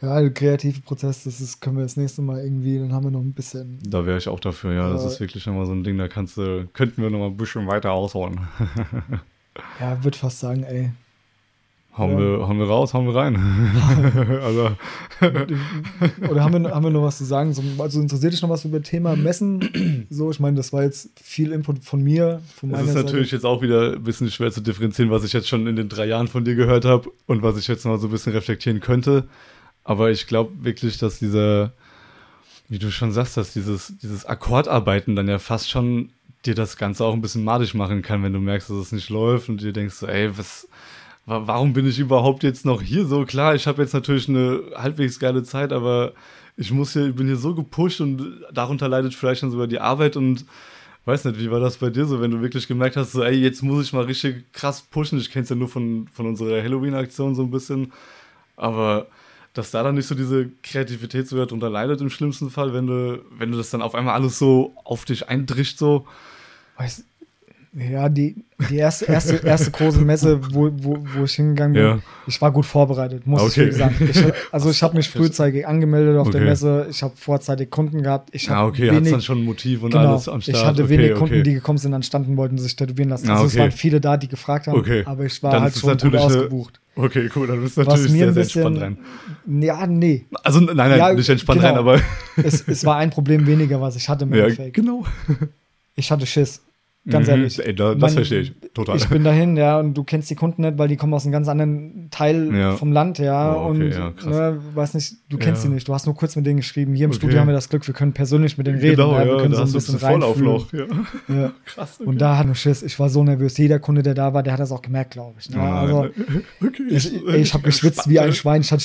Ja, der kreative Prozess, das ist, können wir das nächste Mal irgendwie, dann haben wir noch ein bisschen. Da wäre ich auch dafür, ja. Das Ja. ist wirklich immer so ein Ding, da kannst du, könnten wir noch mal ein bisschen weiter ausholen. Ja, würde fast sagen, ey. Hauen, Ja. wir, hauen wir raus, hauen wir rein. [LAUGHS] also, [LAUGHS] Oder haben wir, haben wir noch was zu sagen? So, also interessiert dich noch was über das Thema Messen? So, ich meine, das war jetzt viel Input von mir, von es ist Seite. natürlich jetzt auch wieder ein bisschen schwer zu differenzieren, was ich jetzt schon in den drei Jahren von dir gehört habe und was ich jetzt noch so ein bisschen reflektieren könnte. Aber ich glaube wirklich, dass dieser, wie du schon sagst, dass dieses, dieses Akkordarbeiten dann ja fast schon dir das Ganze auch ein bisschen madig machen kann, wenn du merkst, dass es nicht läuft und dir denkst so, ey, was, wa- warum bin ich überhaupt jetzt noch hier so? Klar, ich habe jetzt natürlich eine halbwegs geile Zeit, aber ich muss hier, ich bin hier so gepusht und darunter leidet vielleicht dann sogar die Arbeit und weiß nicht, wie war das bei dir so, wenn du wirklich gemerkt hast, so, ey, jetzt muss ich mal richtig krass pushen. Ich kenne es ja nur von, von unserer Halloween-Aktion so ein bisschen, aber dass da dann nicht so diese Kreativität sogar drunter leidet im schlimmsten Fall, wenn du, wenn du das dann auf einmal alles so auf dich eindrischt, so. Weiß, ja, die, die erste, erste, erste große Messe, wo, wo, wo ich hingegangen bin, Ja. ich war gut vorbereitet, muss Okay. ich wirklich sagen. Ich, also ich habe mich frühzeitig angemeldet auf der Okay. Messe, ich habe vorzeitig Kunden gehabt, ich Ah, okay, hat wenig, dann schon ein Motiv und genau, alles am Start. ich hatte okay, wenig okay. Kunden, die gekommen sind, anstanden wollten sich tätowieren lassen. Ah, Also es waren viele da, die gefragt haben, Okay. aber ich war Dann halt schon gut ausgebucht. Okay, cool, dann bist du Was natürlich mir sehr, ein sehr bisschen, entspannt rein. ja, nee, Also, nein, nein, Ja, nicht entspannt genau. rein, aber. es, es war ein Problem weniger, was ich hatte im ja, Endeffekt. genau. Ich hatte Schiss, ganz Mhm. ehrlich. Ey, da, das Man- verstehe ich. Total. Ich bin dahin, ja, und du kennst die Kunden nicht, weil die kommen aus einem ganz anderen Teil Ja. vom Land, ja. Oh, okay, und ja, ne, weiß nicht, du kennst Ja. sie nicht. Du hast nur kurz mit denen geschrieben. Hier im Okay. Studio haben wir das Glück, wir können persönlich mit denen reden. genau, ja, wir ja, können so ein bisschen noch. Ja. Ja. [LAUGHS] Krass. Okay. Und da hat nur Schiss. Ich war so nervös. Jeder Kunde, der da war, der hat das auch gemerkt, glaube ich. Ne? Oh also, [LAUGHS] okay, ich, ey, ich habe geschwitzt wie ein Schwein. Ich hatte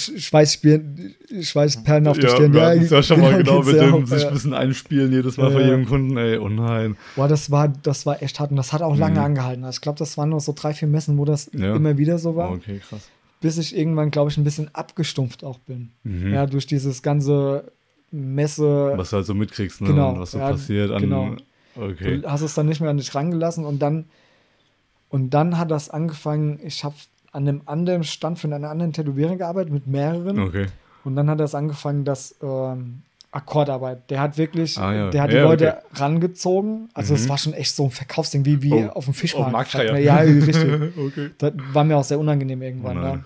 Schweißperlen auf der Ja, Stirn. wir hatten es ja schon [LAUGHS] mal genau mit ja dem sich ja. ein bisschen einspielen jedes Mal Ja, vor ja. jedem Kunden. Ey, oh nein. Boah, das war, das war echt hart und das hat auch lange Mhm. angehalten. Also ich glaube, das waren nur so drei, vier Messen, wo das Ja. immer wieder so war. Okay, krass. bis ich irgendwann, glaube ich, ein bisschen abgestumpft auch bin. Mhm. Ja, durch dieses ganze Messe. Was du halt so mitkriegst, ne? Genau, und was so ja, passiert an. genau. Okay. Du hast es dann nicht mehr an dich rangelassen und dann und dann hat das angefangen, ich habe an einem anderen Stand für einen anderen Tätowierer gearbeitet mit mehreren Okay. und dann hat das angefangen, dass ähm, Akkordarbeit, der hat wirklich, Ah, ja. der hat die Ja, Leute rangezogen, also es Mhm. war schon echt so ein Verkaufsding, wie, wie Oh, auf dem Fischmarkt. auf. Ja, richtig. [LAUGHS] okay. Das war mir auch sehr unangenehm Oh irgendwann. nein. ne?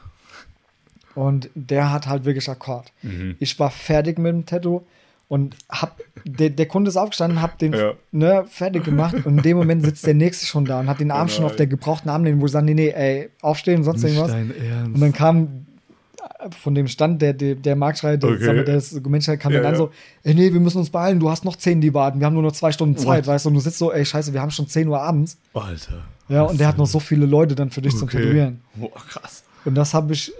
Und der hat halt wirklich Akkord. Mhm. Ich war fertig mit dem Tattoo und hab, der, der Kunde ist aufgestanden, hab den Ja. ne, fertig gemacht und in dem Moment sitzt der Nächste schon da und hat den Arm Oh schon auf der gebrauchten Armlehne, wo sie sagen, nee, nee, ey, aufstehen, sonst Nicht irgendwas. Und dann kam von dem Stand der, der, der Marktschreier, der, Okay. ist Menschheit, kam Ja, dann an ja. so, ey, nee, wir müssen uns beeilen, du hast noch zehn, die warten, wir haben nur noch zwei Stunden Zeit, What? weißt du, und du sitzt so, ey, scheiße, wir haben schon 10 Uhr abends. Alter. Ja, und der hat noch so viele Leute dann für dich zum Okay. Tätowieren. Boah, krass. Und das habe ich,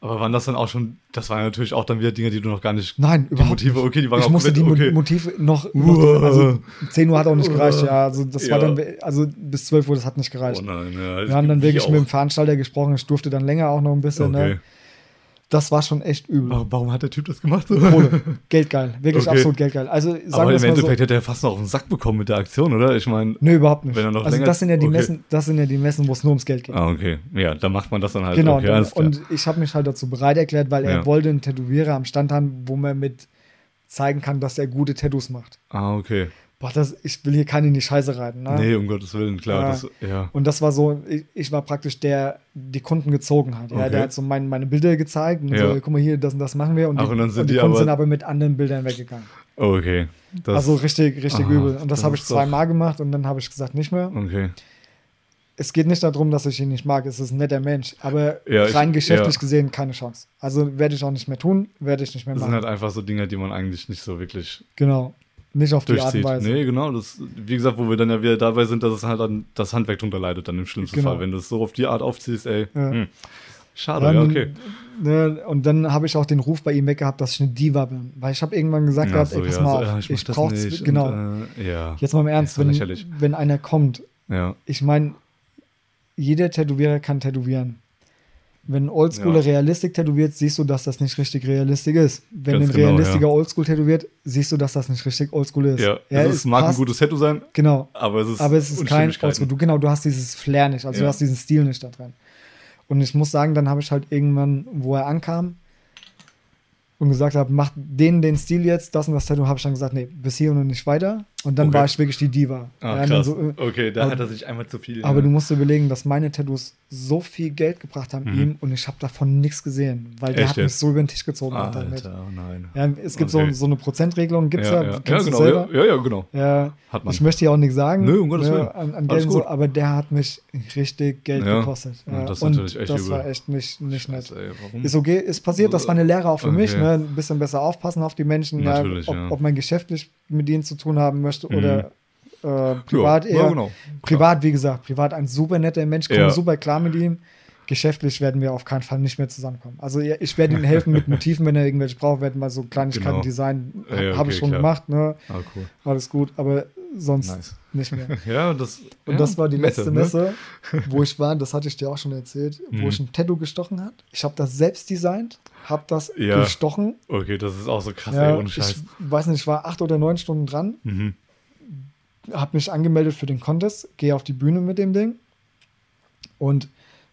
Aber waren das dann auch schon, das waren natürlich auch dann wieder Dinge, die du noch gar nicht. nein, Die überhaupt Motive, okay, die waren ich auch musste die okay. Mo- Motive noch, noch also 10 Uhr hat auch nicht gereicht, ja. Also das war Ja. dann, also bis 12 Uhr, das hat nicht gereicht. Oh nein, ja. Wir haben dann wirklich auch. mit dem Veranstalter gesprochen, ich durfte dann länger auch noch ein bisschen, Okay. ne? Das war schon echt übel. Warum- Warum hat der Typ das gemacht? Kohle. [LAUGHS] Geldgeil. Wirklich Okay. absolut geldgeil. Also sagen Aber wir im mal so. Endeffekt hätte er fast noch auf den Sack bekommen mit der Aktion, oder? Ich meine. Nö, überhaupt nicht. Er also länger- das sind ja die okay. Messen, das sind ja die Messen, wo es nur ums Geld geht. Ah, okay. Ja, dann macht man das dann halt. genau. Okay, klar. und ich habe mich halt dazu bereit erklärt, weil er Ja. wollte einen Tätowierer am Stand haben, wo man mit zeigen kann, dass er gute Tattoos macht. ah, okay. Boah, das, ich will hier keinen in die Scheiße reiten. Ne? Nee, um Gottes Willen, klar. Ja. Das, ja. Und das war so, ich, ich war praktisch der, die Kunden gezogen hat. Ja, Okay. der hat so mein, meine Bilder gezeigt und Ja. so, guck mal hier, das und das machen wir. Und Ach, die, und dann sind die die Kunden aber- sind aber mit anderen Bildern weggegangen. Oh, okay. Das, also richtig, richtig Aha, übel. Und das, das habe ich zweimal gemacht und dann habe ich gesagt, nicht mehr. Okay. Es geht nicht darum, dass ich ihn nicht mag. Es ist ein netter Mensch. Aber Ja, ich- rein geschäftlich ja. gesehen keine Chance. Also werde ich auch nicht mehr tun, werde ich nicht mehr Das sind machen. halt einfach so Dinge, die man eigentlich nicht so wirklich. Genau. Nicht auf die Art und. Weise. Nee, genau. Das, wie gesagt, wo wir dann ja wieder dabei sind, dass es halt dann das Handwerk drunter leidet, dann im schlimmsten Genau. Fall. Wenn du es so auf die Art aufziehst, ey. Ja. Hm. Schade, Dann, ja, okay. ne, und dann habe ich auch den Ruf bei ihm weggehabt, dass ich eine Diva bin. Weil ich habe irgendwann gesagt Ja, gehabt, so, ey, pass mal so, auf, ja, ich ich, brauche nicht genau. Und, äh, ja. Jetzt mal im Ernst, wenn, lächerlich. wenn einer kommt, ich meine, jeder Tätowierer kann tätowieren. Wenn ein Oldschooler Ja. Realistik tätowiert, siehst du, dass das nicht richtig Realistik ist. Wenn Ganz ein genau, Realistiker ja. Oldschool tätowiert, siehst du, dass das nicht richtig Oldschool ist. Ja, Ja, es ist, mag ein passt. gutes Tattoo sein, Genau. aber es ist, Aber es ist kein. Oldschool. Du, genau, du hast dieses Flair nicht, also Ja. du hast diesen Stil nicht da drin. Und ich muss sagen, dann habe ich halt irgendwann, wo er ankam und gesagt habe, mach den, den Stil jetzt, das und das Tattoo, habe ich dann gesagt, nee, bis hier und nicht weiter. Und dann Okay. war ich wirklich die Diva. Ah, Ja, so, äh, okay, da aber- hat er sich einmal zu viel. aber ja. du musst dir überlegen, dass meine Tattoos so viel Geld gebracht haben Mhm. ihm und ich habe davon nichts gesehen, weil der Echt hat mich jetzt? so über den Tisch gezogen. damit. Alter, oh nein. Ja, es gibt Okay. so, so eine Prozentregelung, gibt es ja, ja, ja. genau. selber. Ja, ja, genau. Ja, Hat man. ich möchte ja auch nichts sagen. Nö, um Gottes Willen. An, an Geld so, aber der hat mich richtig Geld gekostet. Ja, das und echt das übel. war echt nicht, nicht nett. Scheiße, ey, warum? Ist okay, ist passiert, das war eine Lehre auch für mich, Okay. ne? ein bisschen besser aufpassen auf die Menschen, ob, ob man geschäftlich mit ihnen zu tun haben möchte Mhm. oder äh, privat ja, eher. Ja, genau. Privat, wie gesagt, privat ein super netter Mensch, komme Ja. super klar mit ihm. Geschäftlich werden wir auf keinen Fall nicht mehr zusammenkommen. Also ich werde ihm helfen mit Motiven, wenn er irgendwelche braucht, werden mal so Kleinigkeiten Genau. designen. Ja, ja, Habe okay, ich schon klar. gemacht, ne? Ah, cool. Alles gut, aber sonst Nice. nicht mehr. [LAUGHS] Ja, das, Und ja, das war die letzte ne? Messe, [LAUGHS] wo ich war, das hatte ich dir auch schon erzählt, wo Mhm. ich ein Tattoo gestochen hat. Ich habe das selbst designt, habe das Ja. gestochen. Okay, das ist auch so krass, Ja, ey, ohne ich Scheiß. weiß nicht, ich war acht oder neun Stunden dran, Mhm. habe mich angemeldet für den Contest, gehe auf die Bühne mit dem Ding und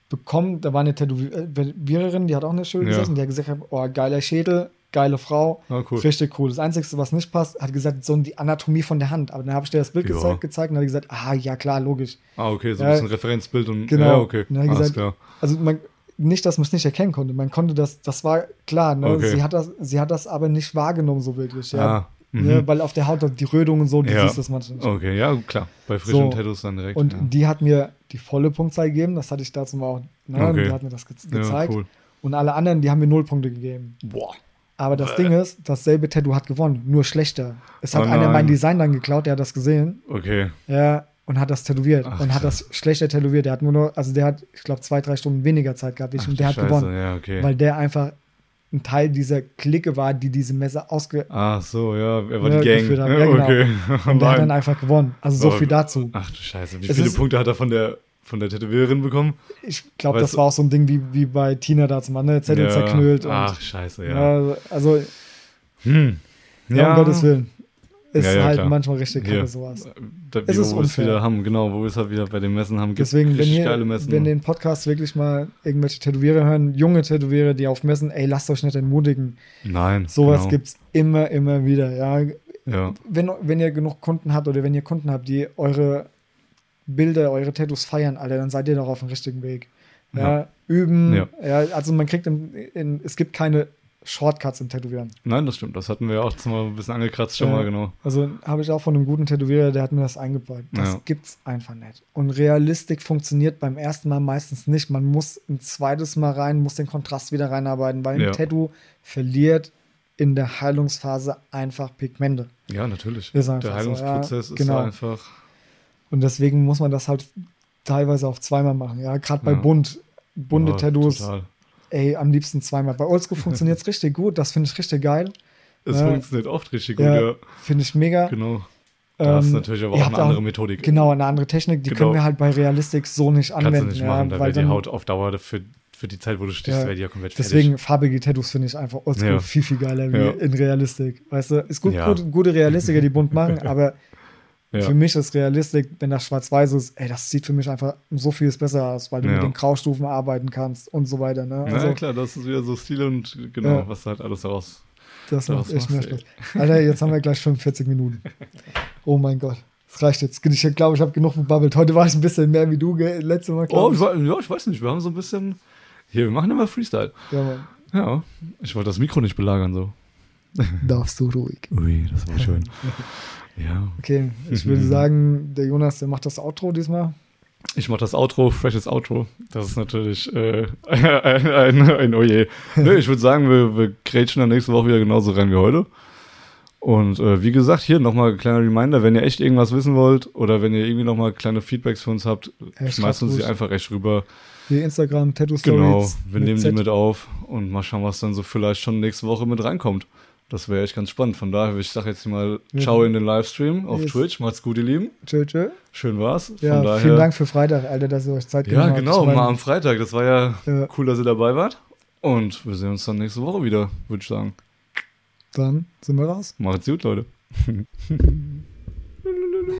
bekomme, da war eine Tätowiererin, die hat auch eine Schule Ja. gesessen, die hat gesagt, oh, geiler Schädel, geile Frau, Ah, cool. richtig cool. Das Einzige, was nicht passt, hat gesagt, so die Anatomie von der Hand. Aber dann habe ich dir das Bild Ja. gezeigt, gezeigt und hat gesagt, ah, ja klar, logisch. Ah, okay, so ein Ja, bisschen Referenzbild und Genau. ja, okay. Und gesagt, klar. Also man, nicht, dass man es nicht erkennen konnte. Man konnte das, das war klar. Ne? Okay. Sie, hat das, sie hat das aber nicht wahrgenommen so wirklich. Ja? Ah, mhm. Ne? Weil auf der Haut die Rötung und so, du Ja. siehst das manchmal nicht. Okay, ja, klar. Bei frischen So. Tattoos dann direkt. Und ja. die hat mir die volle Punktzahl gegeben. Das hatte ich dazu mal auch. Ne? Okay. Die hat mir das ge ja, gezeigt. cool. Und alle anderen, die haben mir null Punkte gegeben. Boah. Aber das Ding ist, dasselbe Tattoo hat gewonnen, nur schlechter. Es hat Oh einer mein Design dann geklaut, der hat das gesehen. Okay. Ja, und hat das tätowiert. Ach, und hat das schlechter tätowiert. Der hat nur noch, also der hat, ich glaube, zwei, drei Stunden weniger Zeit gehabt. Ich, Ach, und der hat Scheiße, gewonnen. Ja, okay. Weil der einfach ein Teil dieser Clique war, die diese Messe ausge... Ach so, ja, er war die Gang. geführt haben. Ja, genau. okay. Und der hat dann einfach gewonnen. Also so Oh, viel dazu. Ach du Scheiße, wie Es viele ist- Punkte hat er von der, von der Tätowiererin bekommen? Ich glaube, das war auch so ein Ding wie, wie bei Tina dazu mal, ne? Zettel Ja. zerknüllt. Und, Ach, scheiße, ja. ja. Also, Hm. ja, um Gottes Willen. Ist Ja, ja, halt klar. manchmal richtig kacke Hier. sowas. Da, Es ist wir es unfair. wieder haben, genau, wo wir es halt wieder bei den Messen haben. Gibt Deswegen, wenn ihr, wenn den Podcast wirklich mal irgendwelche Tätowierer hören, junge Tätowierer, die auf Messen, ey, lasst euch nicht entmutigen. Nein. Sowas genau. gibt's immer, immer wieder. Ja, Ja. wenn, wenn ihr genug Kunden habt oder wenn ihr Kunden habt, die eure Bilder, eure Tattoos feiern, Alter, dann seid ihr doch auf dem richtigen Weg. Ja, Ja. üben. Ja. Ja. also man kriegt in, in, es gibt keine Shortcuts im Tätowieren. Nein, das stimmt. Das hatten wir auch mal ein bisschen angekratzt, schon Ja. mal, genau. Also habe ich auch von einem guten Tätowierer, der hat mir das eingebaut. Das Ja. gibt's einfach nicht. Und Realistik funktioniert beim ersten Mal meistens nicht. Man muss ein zweites Mal rein, muss den Kontrast wieder reinarbeiten, weil ein Ja. Tattoo verliert in der Heilungsphase einfach Pigmente. Ja, natürlich. Ist der so, Heilungsprozess ja, ist genau. einfach. Und deswegen muss man das halt teilweise auch zweimal machen. Ja, gerade bei Ja. bunt, bunte Ja, Tattoos, Total. Ey, am liebsten zweimal. Bei Oldschool [LAUGHS] funktioniert es richtig gut, das finde ich richtig geil. Es Ja. funktioniert oft richtig gut, Ja, ja. finde ich mega. Genau. Da ist Ähm, natürlich aber auch eine andere Methodik. Genau, eine andere Technik, die Genau. können wir halt bei Realistik so nicht Kannst anwenden. du nicht ja, machen, da weil die dann- Haut auf Dauer für, für die Zeit, wo du stichst, Ja, wäre die ja komplett Deswegen fertig. farbige Tattoos finde ich einfach oldschool Ja. viel, viel geiler wie Ja. in Realistik. Weißt du, ist gut, Ja. gut gute Realistiker, die bunt machen, [LAUGHS] aber Ja. für mich ist Realistik, wenn das schwarz-weiß ist, ey, das sieht für mich einfach so vieles besser aus, weil du Ja. mit den Graustufen arbeiten kannst und so weiter. Ne? Na Also, klar, das ist wieder so Stil und genau, Ja. was halt alles daraus. das macht echt mehr Spaß. Alter, jetzt haben wir gleich 45 Minuten. [LAUGHS] Oh mein Gott. Das reicht jetzt. Ich glaube, ich habe genug gebabbelt. Heute war ich ein bisschen mehr wie du, gell? letzte Mal. Oh, ich, ja, ich weiß nicht, wir haben so ein bisschen. Hier, wir machen immer Freestyle. Ja, Mann. Ja, ich wollte das Mikro nicht belagern so. Darfst du ruhig. Ui, das war schön. [LAUGHS] ja. Okay, ich [LAUGHS] würde sagen, der Jonas, der macht das Outro diesmal. Ich mache das Outro, freshes Outro. Das ist natürlich äh, [LAUGHS] ein, ein, ein Oje. Ne, ich würde sagen, wir, wir grätschen dann nächste Woche wieder genauso rein wie heute. Und äh, wie gesagt, hier nochmal ein kleiner Reminder, wenn ihr echt irgendwas wissen wollt oder wenn ihr irgendwie nochmal kleine Feedbacks für uns habt, Ja, schmeißt uns die einfach echt rüber. Hier Instagram, Tattoo Stories. Genau, wir nehmen die Z. mit auf und mal schauen, was dann so vielleicht schon nächste Woche mit reinkommt. Das wäre echt ganz spannend. Von daher, ich sage jetzt mal, Ja. ciao in den Livestream auf Yes. Twitch. Macht's gut, ihr Lieben. Tschö, tschö. Schön war's. Von Ja, daher, vielen Dank für Freitag, Alter, dass ihr euch Zeit Ja, genommen habt. genau, Ich mein, mal am Freitag. Das war ja, Ja. cool, dass ihr dabei wart. Und wir sehen uns dann nächste Woche wieder, würde ich sagen. Dann sind wir raus. Macht's gut, Leute. [LAUGHS]